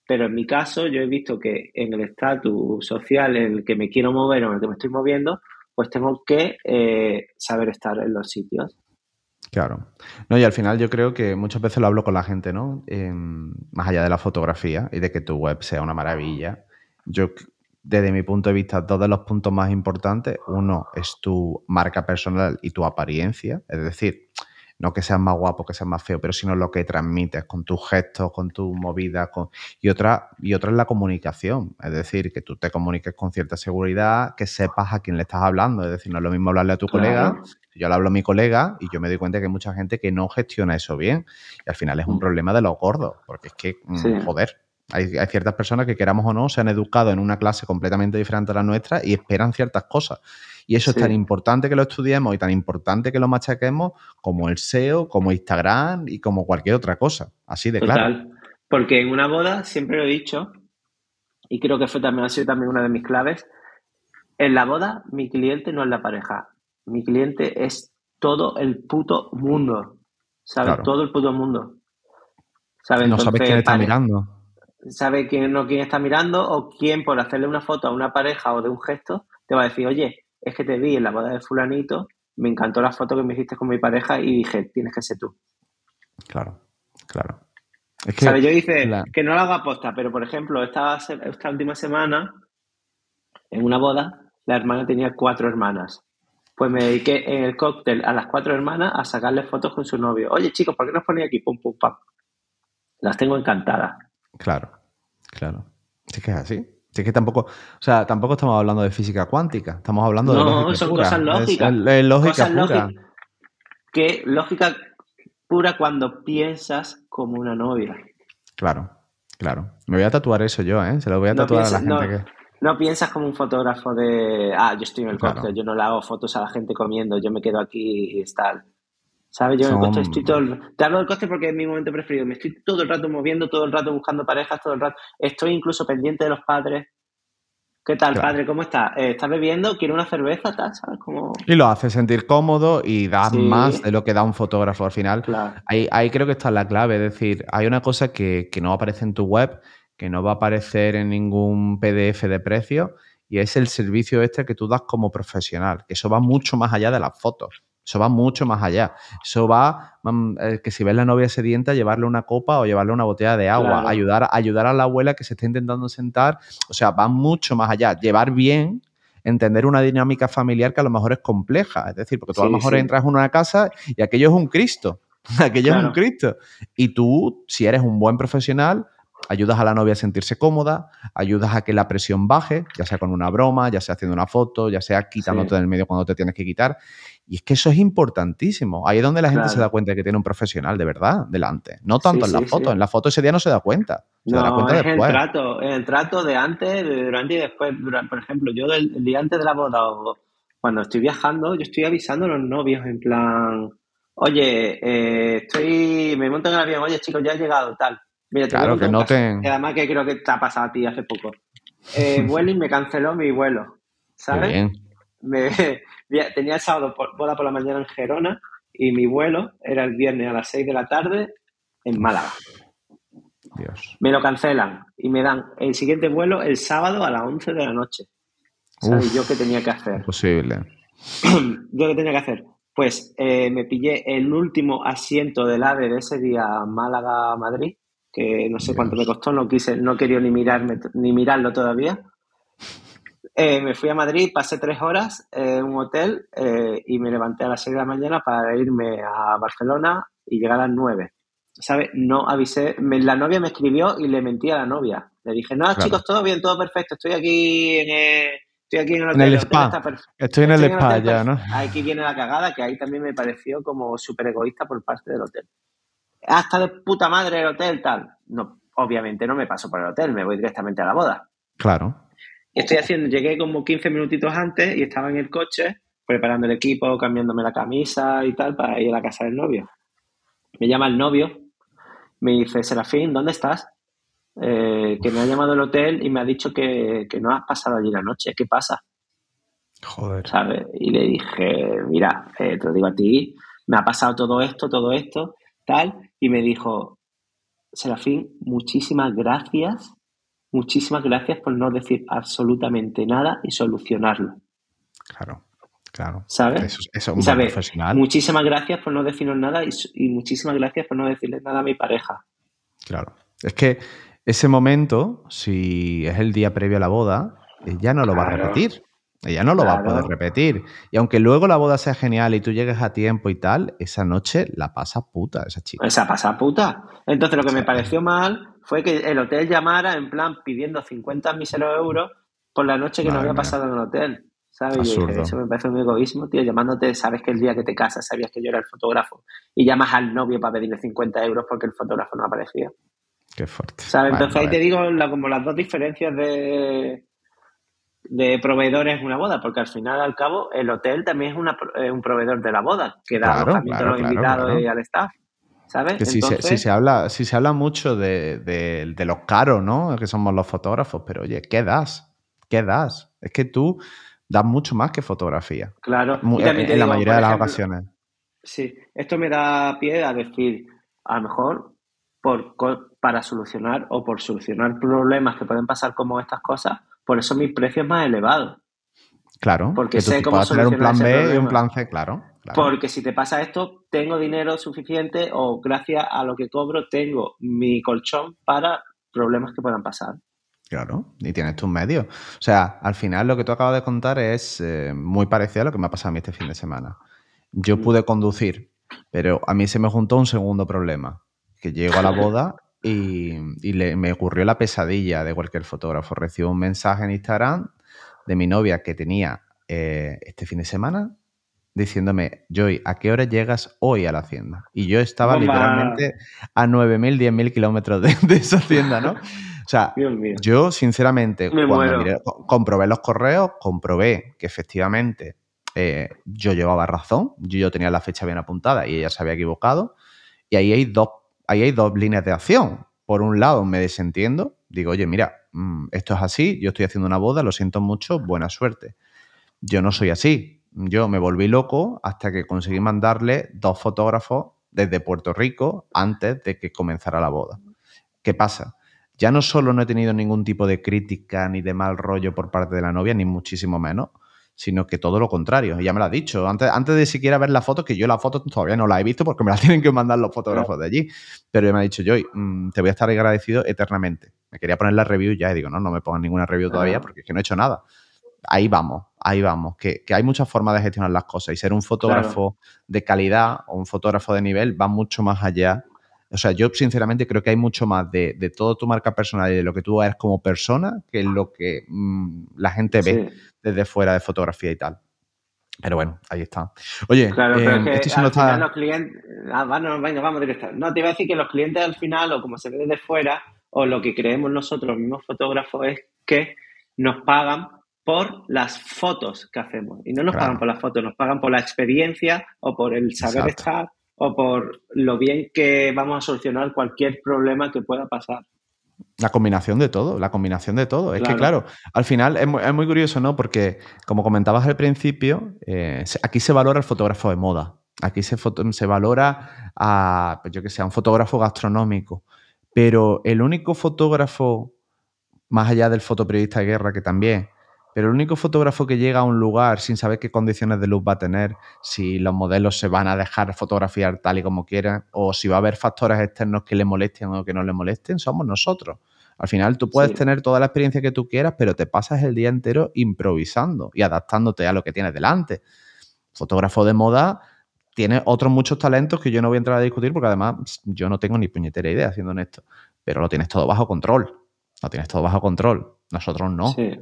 Pero en mi caso, yo he visto que en el estatus social en el que me quiero mover o en el que me estoy moviendo, pues tengo que eh, saber estar en los sitios. Claro. No, y al final yo creo que muchas veces lo hablo con la gente, ¿no? Em, más allá de la fotografía y de que tu web sea una maravilla. Yo, desde mi punto de vista, dos de los puntos más importantes, uno es tu marca personal y tu apariencia. Es decir, no que seas más guapo, que seas más feo, pero sino lo que transmites con tus gestos, con tu movida. Con... Y, otra, y otra es la comunicación, es decir, que tú te comuniques con cierta seguridad, que sepas a quién le estás hablando. Es decir, no es lo mismo hablarle a tu colega. Yo le hablo a mi colega y yo me doy cuenta que hay mucha gente que no gestiona eso bien. Y al final es un mm. problema de los gordos, porque es que, mm, joder, hay, hay, ciertas personas que queramos o no se han educado en una clase completamente diferente a la nuestra y esperan ciertas cosas. Y eso es tan importante que lo estudiemos y tan importante que lo machaquemos como el SEO, como Instagram y como cualquier otra cosa. Así de claro. Porque en una boda, siempre lo he dicho, y creo que fue también, ha sido también una de mis claves, en la boda mi cliente no es la pareja, mi cliente es todo el puto mundo. ¿Sabes? Todo el puto mundo. ¿Sabes? No sabes quién está mirando. Sabe quién no quién está mirando o quién por hacerle una foto a una pareja o de un gesto te va a decir, oye, es que te vi en la boda de fulanito, me encantó la foto que me hiciste con mi pareja y dije, tienes que ser tú. Claro, claro. Es que, Yo hice que no lo hago aposta, pero por ejemplo, esta, esta última semana, en una boda, la hermana tenía cuatro hermanas. Pues me dediqué en el cóctel a las cuatro hermanas a sacarle fotos con su novio. Oye, chicos, ¿por qué nos ponía aquí? Pum, pum, pam. Las tengo encantadas. Claro, claro. Sí que es así. Sí que tampoco, o sea, tampoco estamos hablando de física cuántica, estamos hablando de lógica No, son cosas lógicas. Es, lógica pura. que lógica pura cuando piensas como una novia. Claro, claro. Me voy a tatuar eso yo, ¿eh? Se lo voy a tatuar a la gente que... No piensas como un fotógrafo de, ah, yo estoy en el claro. yo no le hago fotos a la gente comiendo, yo me quedo aquí y tal. ¿Sabes? Yo en el coche estoy todo el... Te hablo del coche porque es mi momento preferido. Me estoy todo el rato moviendo, todo el rato buscando parejas, todo el rato. Estoy incluso pendiente de los padres. ¿Qué tal, padre? ¿Cómo estás? Eh, ¿Estás bebiendo? ¿Quiere una cerveza? ¿Sabes? Como... Y lo hace sentir cómodo y da más de lo que da un fotógrafo al final. Ahí, ahí, creo que está la clave. Es decir, hay una cosa que, que no aparece en tu web, que no va a aparecer en ningún PDF de precio y es el servicio este que tú das como profesional, que eso va mucho más allá de las fotos. Eso va mucho más allá. Eso va, mm, eh, que si ves la novia sedienta, llevarle una copa o llevarle una botella de agua, ayudar, ayudar a la abuela que se está intentando sentar. O sea, va mucho más allá. Llevar bien, entender una dinámica familiar que a lo mejor es compleja. Es decir, porque tú a lo mejor entras en una casa y aquello es un Cristo. [laughs] aquello es un Cristo. Y tú, si eres un buen profesional, ayudas a la novia a sentirse cómoda, ayudas a que la presión baje, ya sea con una broma, ya sea haciendo una foto, ya sea quitándote del medio cuando te tienes que quitar. Y es que eso es importantísimo. Ahí es donde la gente se da cuenta de que tiene un profesional de verdad delante. No tanto en la foto. En la foto ese día no se da cuenta. Se da cuenta es después. El trato, el trato de antes, de durante y después. Por ejemplo, yo el día antes de la boda o cuando estoy viajando, yo estoy avisando a los novios en plan, oye, eh, estoy, me monto en el avión, oye chicos, ya he llegado, tal. Mira, claro, que noten. Además que creo que te ha pasado a ti hace poco. Eh, [laughs] y me canceló mi vuelo, ¿sabes? Bien. Me, [laughs] tenía el sábado por, boda por la mañana en Gerona y mi vuelo era el viernes a las 6 de la tarde en Málaga. Dios. Me lo cancelan y me dan el siguiente vuelo el sábado a las 11 de la noche. ¿Sabes yo qué tenía que hacer? Posible. [clears throat] ¿Yo qué tenía que hacer? Pues eh, me pillé el último asiento del AVE de ese día Málaga-Madrid, que no sé cuánto me costó, no quise, no quería ni mirarme, ni mirarlo todavía. Eh, me fui a Madrid, pasé tres horas en un hotel eh, y me levanté a las seis de la mañana para irme a Barcelona y llegar a las nueve. ¿Sabes? No avisé. la novia me escribió y le mentí a la novia. Le dije, no, chicos, todo bien, todo perfecto. Estoy aquí en el, estoy aquí en el, hotel, en el spa. Estoy en el spa ya, ¿no? Aquí viene la cagada, que ahí también me pareció como súper egoísta por parte del hotel. Hasta de puta madre el hotel, tal. No, obviamente no me paso por el hotel, me voy directamente a la boda. Claro. Y estoy haciendo, llegué como 15 minutitos antes y estaba en el coche preparando el equipo, cambiándome la camisa y tal para ir a la casa del novio. Me llama el novio, me dice, Serafín, ¿dónde estás? Eh, que me ha llamado el hotel y me ha dicho que, no has pasado allí la noche. ¿Qué pasa? Joder. ¿Sabes? Y le dije, mira, eh, te lo digo a ti, me ha pasado todo esto, todo esto, tal. Y me dijo, Serafín, muchísimas gracias Muchísimas gracias por no decir absolutamente nada y solucionarlo. Claro, claro. ¿Sabes? Eso, es un profesional. Muchísimas gracias por no decirnos nada y, muchísimas gracias por no decirle nada a mi pareja. Claro. Es que ese momento, si es el día previo a la boda, ya no lo va a repetir. Ella no lo va a poder repetir. Y aunque luego la boda sea genial y tú llegues a tiempo y tal, esa noche la pasa puta esa chica. Esa pasa puta. Entonces lo que me pareció mal fue que el hotel llamara en plan pidiendo 50 miseros euros por la noche que no había pasado en el hotel. ¿Sabes? eso me parece muy egoísmo, tío. Llamándote, sabes que el día que te casas sabías que yo era el fotógrafo y llamas al novio para pedirle 50 euros porque el fotógrafo no aparecía. Qué fuerte. ¿Sabes? Entonces ahí te digo como las dos diferencias de, de proveedores una boda, porque al final, al cabo, el hotel también es, una, un proveedor de la boda, que da alojamiento a los invitados y al staff. ¿Sabes? si, se, habla, si se habla mucho de, de, los caros, ¿no? Que somos los fotógrafos, pero oye, ¿qué das? ¿Qué das? Es que tú das mucho más que fotografía. Claro, en, la mayoría de las ocasiones. Sí, esto me da pie a decir, a lo mejor por, para solucionar o por solucionar problemas que pueden pasar como estas cosas, por eso mi precio es más elevado. Claro, porque sé cómo tener un plan B y un plan C, claro, Porque si te pasa esto, tengo dinero suficiente o gracias a lo que cobro tengo mi colchón para problemas que puedan pasar. Claro, y tienes tus medios. O sea, al final lo que tú acabas de contar es eh, muy parecido a lo que me ha pasado a mí este fin de semana. Yo mm. pude conducir, pero a mí se me juntó un segundo problema, que llego a la [laughs] boda y, me ocurrió la pesadilla de cualquier fotógrafo. Recibo un mensaje en Instagram de mi novia que tenía eh, este fin de semana diciéndome, Joy, ¿a qué hora llegas hoy a la hacienda? Y yo estaba literalmente a 9.000, 10.000 kilómetros de, esa hacienda, ¿no? O sea, [laughs] yo sinceramente, cuando comprobé los correos, comprobé que efectivamente eh, yo llevaba razón, yo, yo tenía la fecha bien apuntada y ella se había equivocado. Y ahí hay dos ahí hay dos líneas de acción. Por un lado, me desentiendo, digo, oye, mira, mm, esto es así, yo estoy haciendo una boda, lo siento mucho, buena suerte. Yo no soy así. Yo me volví loco hasta que conseguí mandarle dos fotógrafos desde Puerto Rico antes de que comenzara la boda. ¿Qué pasa? ya no solo no he tenido ningún tipo de crítica ni de mal rollo por parte de la novia, ni muchísimo menos, sino que todo lo contrario. Y ya me lo ha dicho. Antes, antes de siquiera ver la foto, que yo la foto todavía no la he visto porque me la [laughs] tienen que mandar los fotógrafos de allí. Pero me ha dicho, Joy, mm, te voy a estar agradecido eternamente. Me quería poner la review ya y digo, no, no me pongan ninguna review todavía porque es que no he hecho nada. Ahí vamos, ahí vamos. Que, hay muchas formas de gestionar las cosas y ser un fotógrafo de calidad o un fotógrafo de nivel va mucho más allá o sea, yo sinceramente creo que hay mucho más de, de todo tu marca personal y de lo que tú eres como persona que lo que mm, la gente ve desde fuera de fotografía y tal. Pero bueno, ahí está. Oye, claro, pero em, esto no está... los clientes... Ah, venga, vamos directo. No, te iba a decir que los clientes al final, o como se ve desde fuera, o lo que creemos nosotros, los mismos fotógrafos, es que nos pagan por las fotos que hacemos. Y no nos pagan por las fotos, nos pagan por la experiencia o por el saber estar o por lo bien que vamos a solucionar cualquier problema que pueda pasar. La combinación de todo, la combinación de todo. Es que, claro, al final es muy, curioso, ¿no? Porque, como comentabas al principio, eh, aquí se valora el fotógrafo de moda. Aquí se, se valora a, pues yo que sé, a un fotógrafo gastronómico. Pero el único fotógrafo, más allá del fotoperiodista de guerra, que también, pero el único fotógrafo que llega a un lugar sin saber qué condiciones de luz va a tener, si los modelos se van a dejar fotografiar tal y como quieran, o si va a haber factores externos que le molesten o que no le molesten, somos nosotros. Al final tú puedes tener toda la experiencia que tú quieras, pero te pasas el día entero improvisando y adaptándote a lo que tienes delante. Fotógrafo de moda tiene otros muchos talentos que yo no voy a entrar a discutir porque además yo no tengo ni puñetera idea haciendo esto, pero lo tienes todo bajo control. Lo tienes todo bajo control. Nosotros no. Sí.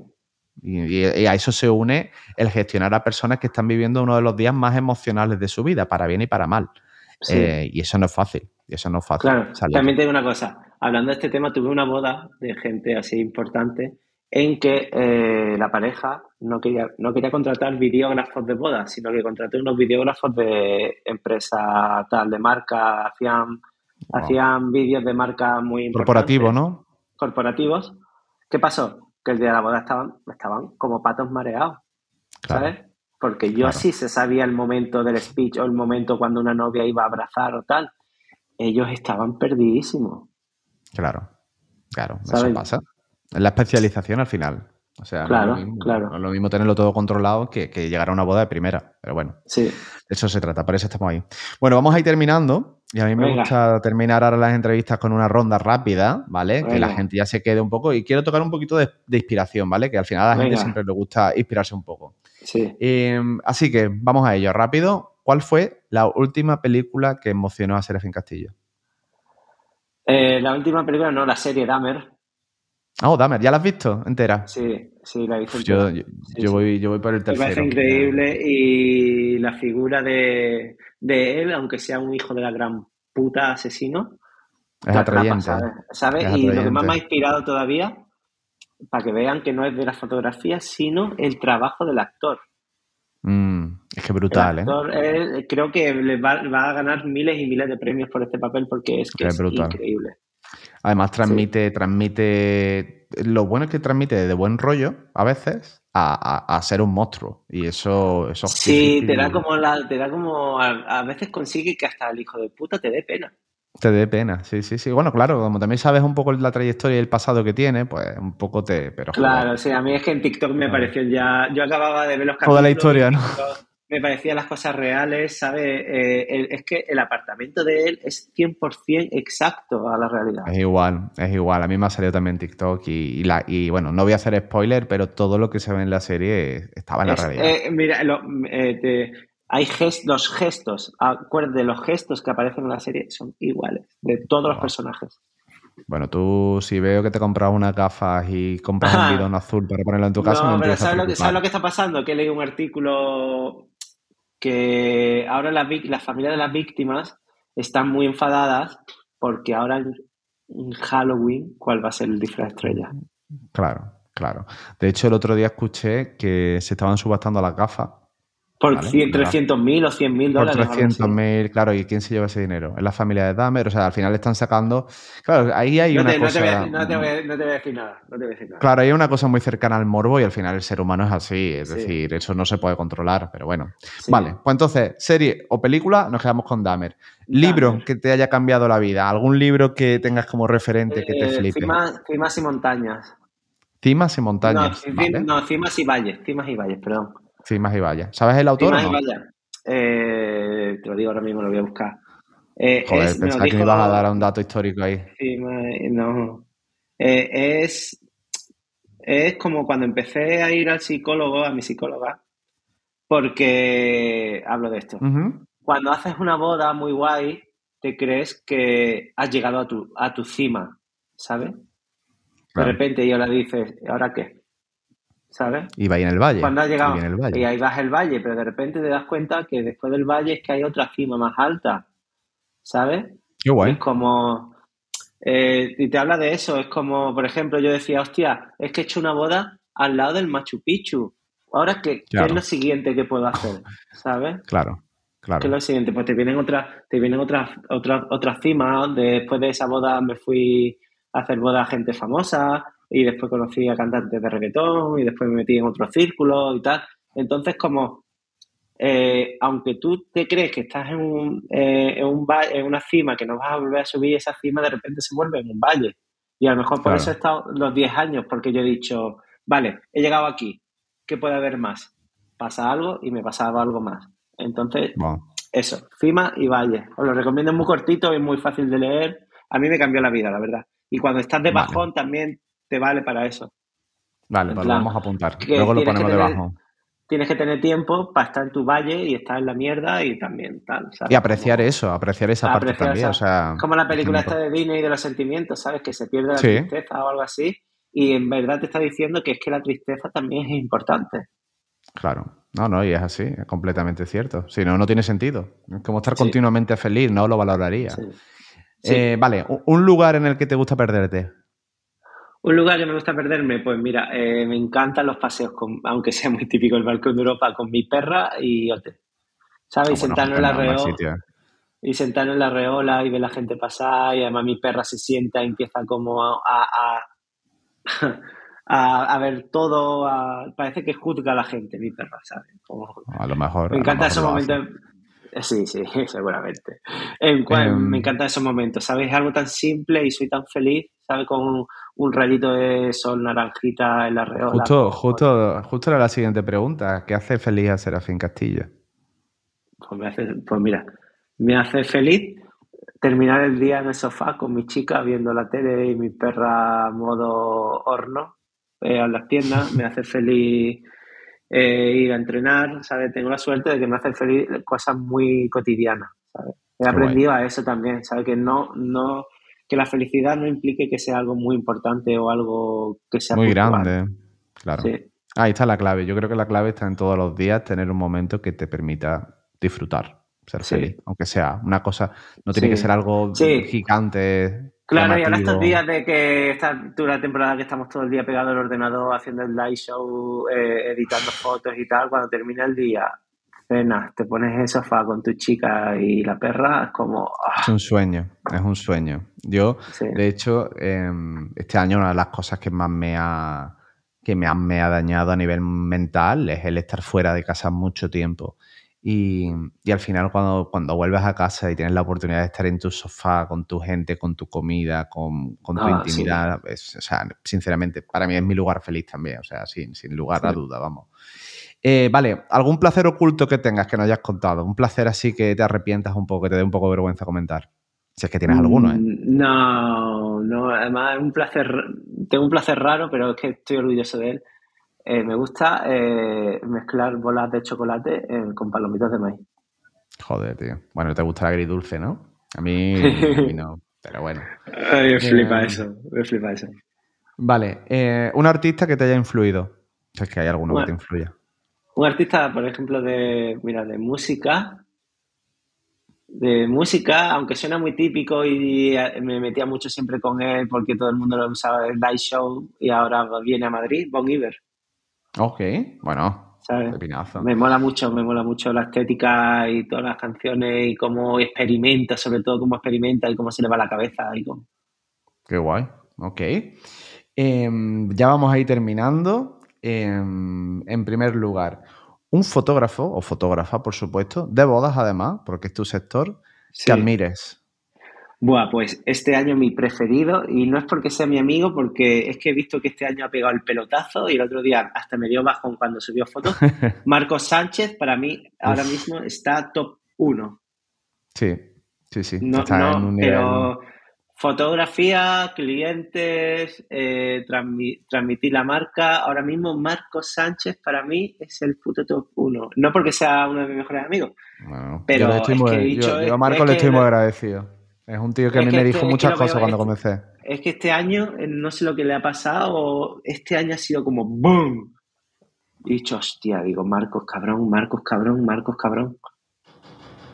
Y, a eso se une el gestionar a personas que están viviendo uno de los días más emocionales de su vida, para bien y para mal. Eh, y eso no es fácil. Y eso no es fácil. Claro, también te digo una cosa. Hablando de este tema, tuve una boda de gente así importante en que eh, la pareja no quería, no quería contratar videógrafos de boda, sino que contrató unos videógrafos de empresa tal, de marca, hacían, hacían vídeos de marca muy Corporativo, ¿no? Corporativos. ¿Qué pasó? Que el día de la boda estaban, estaban como patos mareados, ¿sabes? Porque yo sí se sabía el momento del speech o el momento cuando una novia iba a abrazar o tal. Ellos estaban perdidísimos. Claro, claro, eso pasa. Es la especialización al final. O sea, claro, no, es lo mismo, claro. no es lo mismo tenerlo todo controlado que, que, llegar a una boda de primera. Pero bueno, sí. de eso se trata, por eso estamos ahí. Bueno, vamos a ir terminando. Y a mí me gusta terminar ahora las entrevistas con una ronda rápida, ¿vale? Que la gente ya se quede un poco. Y quiero tocar un poquito de, inspiración, ¿vale? Que al final a la gente siempre le gusta inspirarse un poco. Sí. Em, así que vamos a ello, rápido. ¿Cuál fue la última película que emocionó a Serafín Castillo? Eh, la última película, no, la serie Dahmer. Oh, Dahmer, ¿ya la has visto entera? Sí, sí, la he visto yo, yo, voy, yo voy por el tercero. Me parece increíble y la figura de, de, él, aunque sea un hijo de la gran puta asesino, es atrayente. ¿Sabes? Y lo que más me ha inspirado todavía, para que vean que no es de la fotografía, sino el trabajo del actor. Mm, es que brutal, el actor, ¿eh? creo que le va, va, a ganar miles y miles de premios por este papel porque es que es, es increíble. Además, transmite, transmite. Lo bueno es que transmite de buen rollo, a veces, a, ser un monstruo. Y eso, eso Sí, te da como la, te da como. A, veces consigue que hasta el hijo de puta te dé pena. Te dé pena, sí, sí, sí. Bueno, claro, como también sabes un poco la trayectoria y el pasado que tiene, pues un poco te. Pero, claro, sí, a mí es que en TikTok me pareció ya. Yo acababa de ver los. Toda la historia, ¿no? Me parecían las cosas reales, ¿sabes? Eh, es que el apartamento de él es 100% exacto a la realidad. Es igual, es igual. A mí me ha salido también TikTok y, la, y bueno, no voy a hacer spoiler, pero todo lo que se ve en la serie estaba en la realidad. Eh, mira, eh, hay los gestos, acuérdate, los gestos que aparecen en la serie son iguales, de todos los personajes. Bueno, tú si veo que te compras unas gafas y compras un bidón azul para ponerlo en tu casa, no, pero ¿sabes lo, que, ¿sabes lo que está pasando? Que leí un artículo que ahora las, las familias de las víctimas están muy enfadadas porque ahora en Halloween, ¿cuál va a ser el disfraz estrella? Claro, claro. De hecho, el otro día escuché que se estaban subastando las gafas Por ¿vale? 100, Nada. 300.000 o 100.000 Por dólares. así. 300.000, claro, ¿y quién se lleva ese dinero? Es la familia de Dahmer, o sea, al final están sacando... Claro, ahí hay No una no, cosa... a, no, te voy a, no te voy a decir nada. No te voy a decir nada. Claro, hay una cosa muy cercana al morbo y al final el ser humano es así, es Sí. decir, eso no se puede controlar, pero bueno. Sí. Vale, pues entonces, serie o película, nos quedamos con Dahmer. Libro que te haya cambiado la vida, algún libro que tengas como referente que te Eh, flipe. cimas, cimas y montañas. Cimas y No, montañas, ¿vale? no, cimas y valles. Cimas y valles, perdón. Cimas y vallas. ¿Sabes el autor Cimas o y no? valles. Eh, te lo digo ahora mismo, lo voy a buscar. Eh, Joder, es- pensaba que me ibas a dar un dato histórico ahí. Cima y- no. Eh, es, es como cuando empecé a ir al psicólogo, a mi psicóloga, porque hablo de esto. Cuando haces una boda muy guay, te crees que has llegado a tu, a tu cima, ¿sabes? Claro. De repente y ahora dices, ¿ahora qué? ¿Sabes? Y va ahí en el valle. Cuando has Y llegado viene el y valle. ahí vas el valle, pero de repente te das cuenta que después del valle es que hay otra cima más alta, ¿sabes? Qué guay. Es como, eh, y te habla de eso, es como, por ejemplo, yo decía, hostia, es que he hecho una boda al lado del Machu Picchu. Ahora, ¿qué, qué Claro. es lo siguiente que puedo hacer? ¿Sabes? Claro, ¿Qué es claro. lo siguiente? Pues te vienen otras, te vienen otras, otras, otras cimas. Después de esa boda me fui a hacer boda a gente famosa y después conocí a cantantes de reggaetón y después me metí en otros círculos y tal. Entonces, como, eh, aunque tú te crees que estás en, un, eh, en, un en una cima que no vas a volver a subir, esa cima de repente se vuelve en un valle. Y a lo mejor por Claro. eso he estado los 10 años, porque yo he dicho, vale, he llegado aquí, ¿qué puede haber más? Pasa algo y me pasaba algo más. Entonces, eso, cima y valle. Os lo recomiendo es muy cortito, es muy fácil de leer. A mí me cambió la vida, la verdad. Y cuando estás de Vale. bajón también te vale para eso. vale, pues lo vamos a apuntar. Luego lo ponemos tener- debajo. Tienes que tener tiempo para estar en tu valle y estar en la mierda y también tal. ¿sabes? Y apreciar Como- eso, apreciar esa parte apreciar también. O sea, Como la película esta de Disney de los sentimientos, ¿sabes? Que se pierde la Sí. tristeza o algo así. Y en verdad te está diciendo que es que la tristeza también es importante. Claro. No, no, y es así, es completamente cierto. Si no, no tiene sentido. Es como estar Sí. continuamente feliz, no lo valoraría. Sí. Eh, vale, un lugar en el que te gusta perderte. Un lugar que me gusta perderme, pues mira, eh, me encantan los paseos, con, aunque sea muy típico el balcón de Europa, con mi perra y Ote. ¿Sabes? Y Ah, bueno, sentarnos en la no, no hay reo- sitio. y sentarnos en la reola y ver la gente pasar y además mi perra se sienta y empieza como a, a, a, [laughs] a- a ver todo, a- parece que juzga a la gente mi perra, ¿sabes? Como- A lo mejor. me a lo encantan mejor esos momentos. Sí, sí, [laughs] seguramente. En cual, Em. me encantan esos momentos, ¿sabes? Es algo tan simple y soy tan feliz, ¿sabes? Con un, rayito de sol naranjita en la reola. Justo, justo, justo era la siguiente pregunta. ¿Qué hace feliz a Serafín Castillo? Pues, me hace, pues mira, me hace feliz terminar el día en el sofá con mi chica viendo la tele y mi perra modo horno eh, a las piernas. [laughs] Me hace feliz eh, ir a entrenar, ¿sabes? Tengo la suerte de que me hacen feliz cosas muy cotidianas, ¿sabes? He aprendido a eso también, ¿sabes? Que no, no, que la felicidad no implique que sea algo muy importante o algo que sea Muy puntual. grande. Claro. Sí, Ahí está la clave. Yo creo que la clave está en todos los días tener un momento que te permita disfrutar, ser Sí. feliz. Aunque sea una cosa, no tiene Sí. que ser algo gigante. Claro, y ahora llamativo. estos días de que esta dura temporada que estamos todo el día pegados al ordenador haciendo el live show, eh, editando fotos y tal, cuando termina el día, cenas, te pones en el sofá con tu chica y la perra, es como... ah, Es un sueño, es un sueño. Yo, sí. de hecho, em, este año una de las cosas que más me ha, que me ha, me ha dañado a nivel mental es el estar fuera de casa mucho tiempo. Y, y al final cuando, cuando vuelves a casa y tienes la oportunidad de estar en tu sofá, con tu gente, con tu comida, con, con tu Ah, sí. intimidad, es- o sea, sinceramente, para mí es mi lugar feliz también, o sea, sin, sin lugar a Sí. duda, vamos. Eh, vale, ¿algún placer oculto que tengas que no hayas contado? Un placer así que te arrepientas un poco, que te dé un poco de vergüenza comentar. Si es que tienes alguno, ¿eh? Mm, No, no, además es un placer, tengo un placer raro, pero es que estoy orgulloso de él. Eh, me gusta eh, mezclar bolas de chocolate con palomitas de maíz. Joder, tío. Bueno, te gusta el agridulce, ¿no? A mí, [laughs] a mí no, pero bueno. Ay, me flipa eso, me flipa eso. Vale, un artista que te haya influido. Si es que hay alguno que te influya. Un artista, por ejemplo, de, mira, de música, de música, aunque suena muy típico y eh, me metía mucho siempre con él porque todo el mundo lo usaba en live show y ahora viene a Madrid, Bon Iver. Ok, bueno. Me mola mucho, me mola mucho la estética y todas las canciones y cómo experimenta, sobre todo cómo experimenta y cómo se le va la cabeza y cómo... Qué guay. Ok. Em, ya vamos a ir terminando. Em, en primer lugar, un fotógrafo o fotógrafa, por supuesto, de bodas además, porque es tu sector, Sí. que admires. Buah, pues este año mi preferido, y no es porque sea mi amigo, porque es que he visto que este año ha pegado el pelotazo y el otro día hasta me dio bajón cuando subió fotos. [laughs] Marcos Sánchez, para mí, ahora Uf. mismo está top 1. Sí, sí, sí. No, está no, en un nivel. pero fotografía, clientes, eh, transmi- transmitir la marca. Ahora mismo Marcos Sánchez para mí es el puto top 1. No porque sea uno de mis mejores amigos. Bueno, Pero yo, estoy es muy- que he yo- dicho, yo a es- Marco es le estoy muy de- agradecido. Es un tío que a mí que me este- dijo muchas veo cosas cuando este- comencé. Es que este año, eh, no sé lo que le ha pasado, este año ha sido como ¡boom! He dicho, hostia, digo, Marcos cabrón, Marcos cabrón, Marcos cabrón.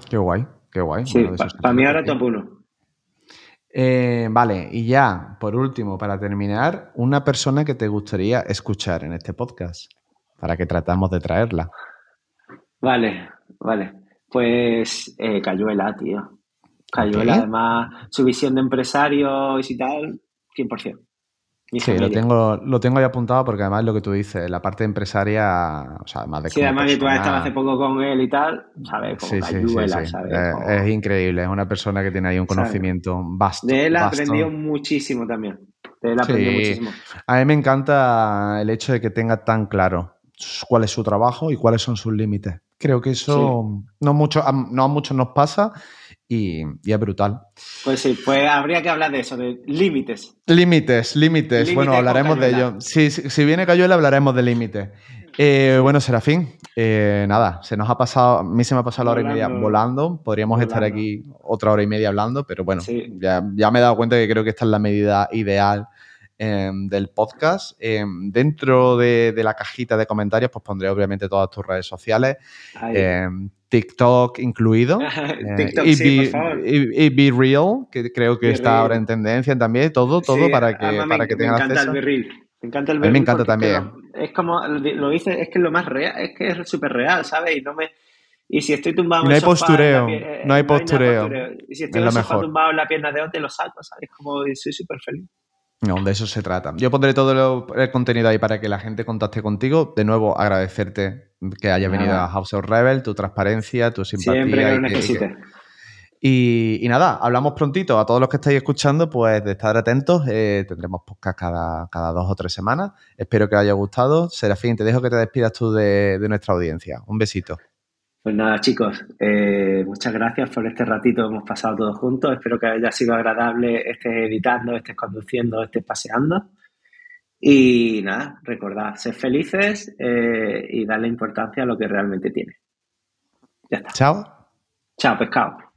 Qué guay, qué guay. Sí, Bueno, para mí ahora top 1. Eh, vale, y ya, por último, para terminar, una persona que te gustaría escuchar en este podcast, para que tratamos de traerla. Vale, vale. Pues eh, Cayuela, tío. Cayuela, además, su visión de empresario y tal, 100%. Mi Sí, lo tengo, lo tengo ahí apuntado porque además lo que tú dices, la parte empresaria, o sea, además de Sí, además que tú has estado hace poco con él y tal, ¿sabes? Como Sí, sí. ¿sabes? Eh, Como- es increíble, es una persona que tiene ahí un conocimiento vasto. De él vasto. aprendido muchísimo también. De él Sí. muchísimo. A mí me encanta el hecho de que tenga tan claro cuál es su trabajo y cuáles son sus límites. Creo que eso no, mucho, no a muchos nos pasa y, y es brutal. Pues sí, pues habría que hablar de eso, de límites. Límites, límites. Bueno, hablaremos de ello. Sí, si viene Cayuela hablaremos de límites. Eh, bueno, Serafín, eh, nada, se nos ha pasado, a mí se me ha pasado la hora y media Volando. volando. Podríamos estar aquí otra hora y media hablando, pero bueno, Sí. ya, ya me he dado cuenta que creo que esta es la medida ideal eh, del podcast. Eh, dentro de, de la cajita de comentarios, pues pondré obviamente todas tus redes sociales, eh, TikTok incluido. [laughs] eh, TikTok, y, sí, be, por favor. y- y Be Real, que creo que Be está Real. ahora en tendencia también, todo, todo Sí, para que, además me- para que me tengan encanta acceso. el berril. Me encanta el A mí me encanta también. Es como lo dice, es que es lo más real, es que es súper real, ¿sabes? Y no me y si estoy tumbado Y en no el hay sofá, postureo, en la pie- eh, no hay postureo. Y si estoy Es en el sofá tumbado en la pierna de otro, lo saco, ¿sabes? Como soy súper feliz. No, de eso se trata. Yo pondré todo lo- el contenido ahí para que la gente contacte contigo. De nuevo, agradecerte que hayas Nada. venido a House of Rebel, tu transparencia, tu simpatía. Siempre que lo necesites. Y, y nada, hablamos prontito. A todos los que estáis escuchando, pues de estar atentos. eh, tendremos podcast cada, cada dos o tres semanas. Espero que os haya gustado. Serafín, te dejo que te despidas tú de, de nuestra audiencia. Un besito. Pues nada, chicos, eh, muchas gracias por este ratito que hemos pasado todos juntos. Espero que haya sido agradable, estés editando, estés conduciendo, estés paseando. Y nada, recordad, ser felices eh, y darle importancia a lo que realmente tiene. Ya está. Chao. Chao, pescado.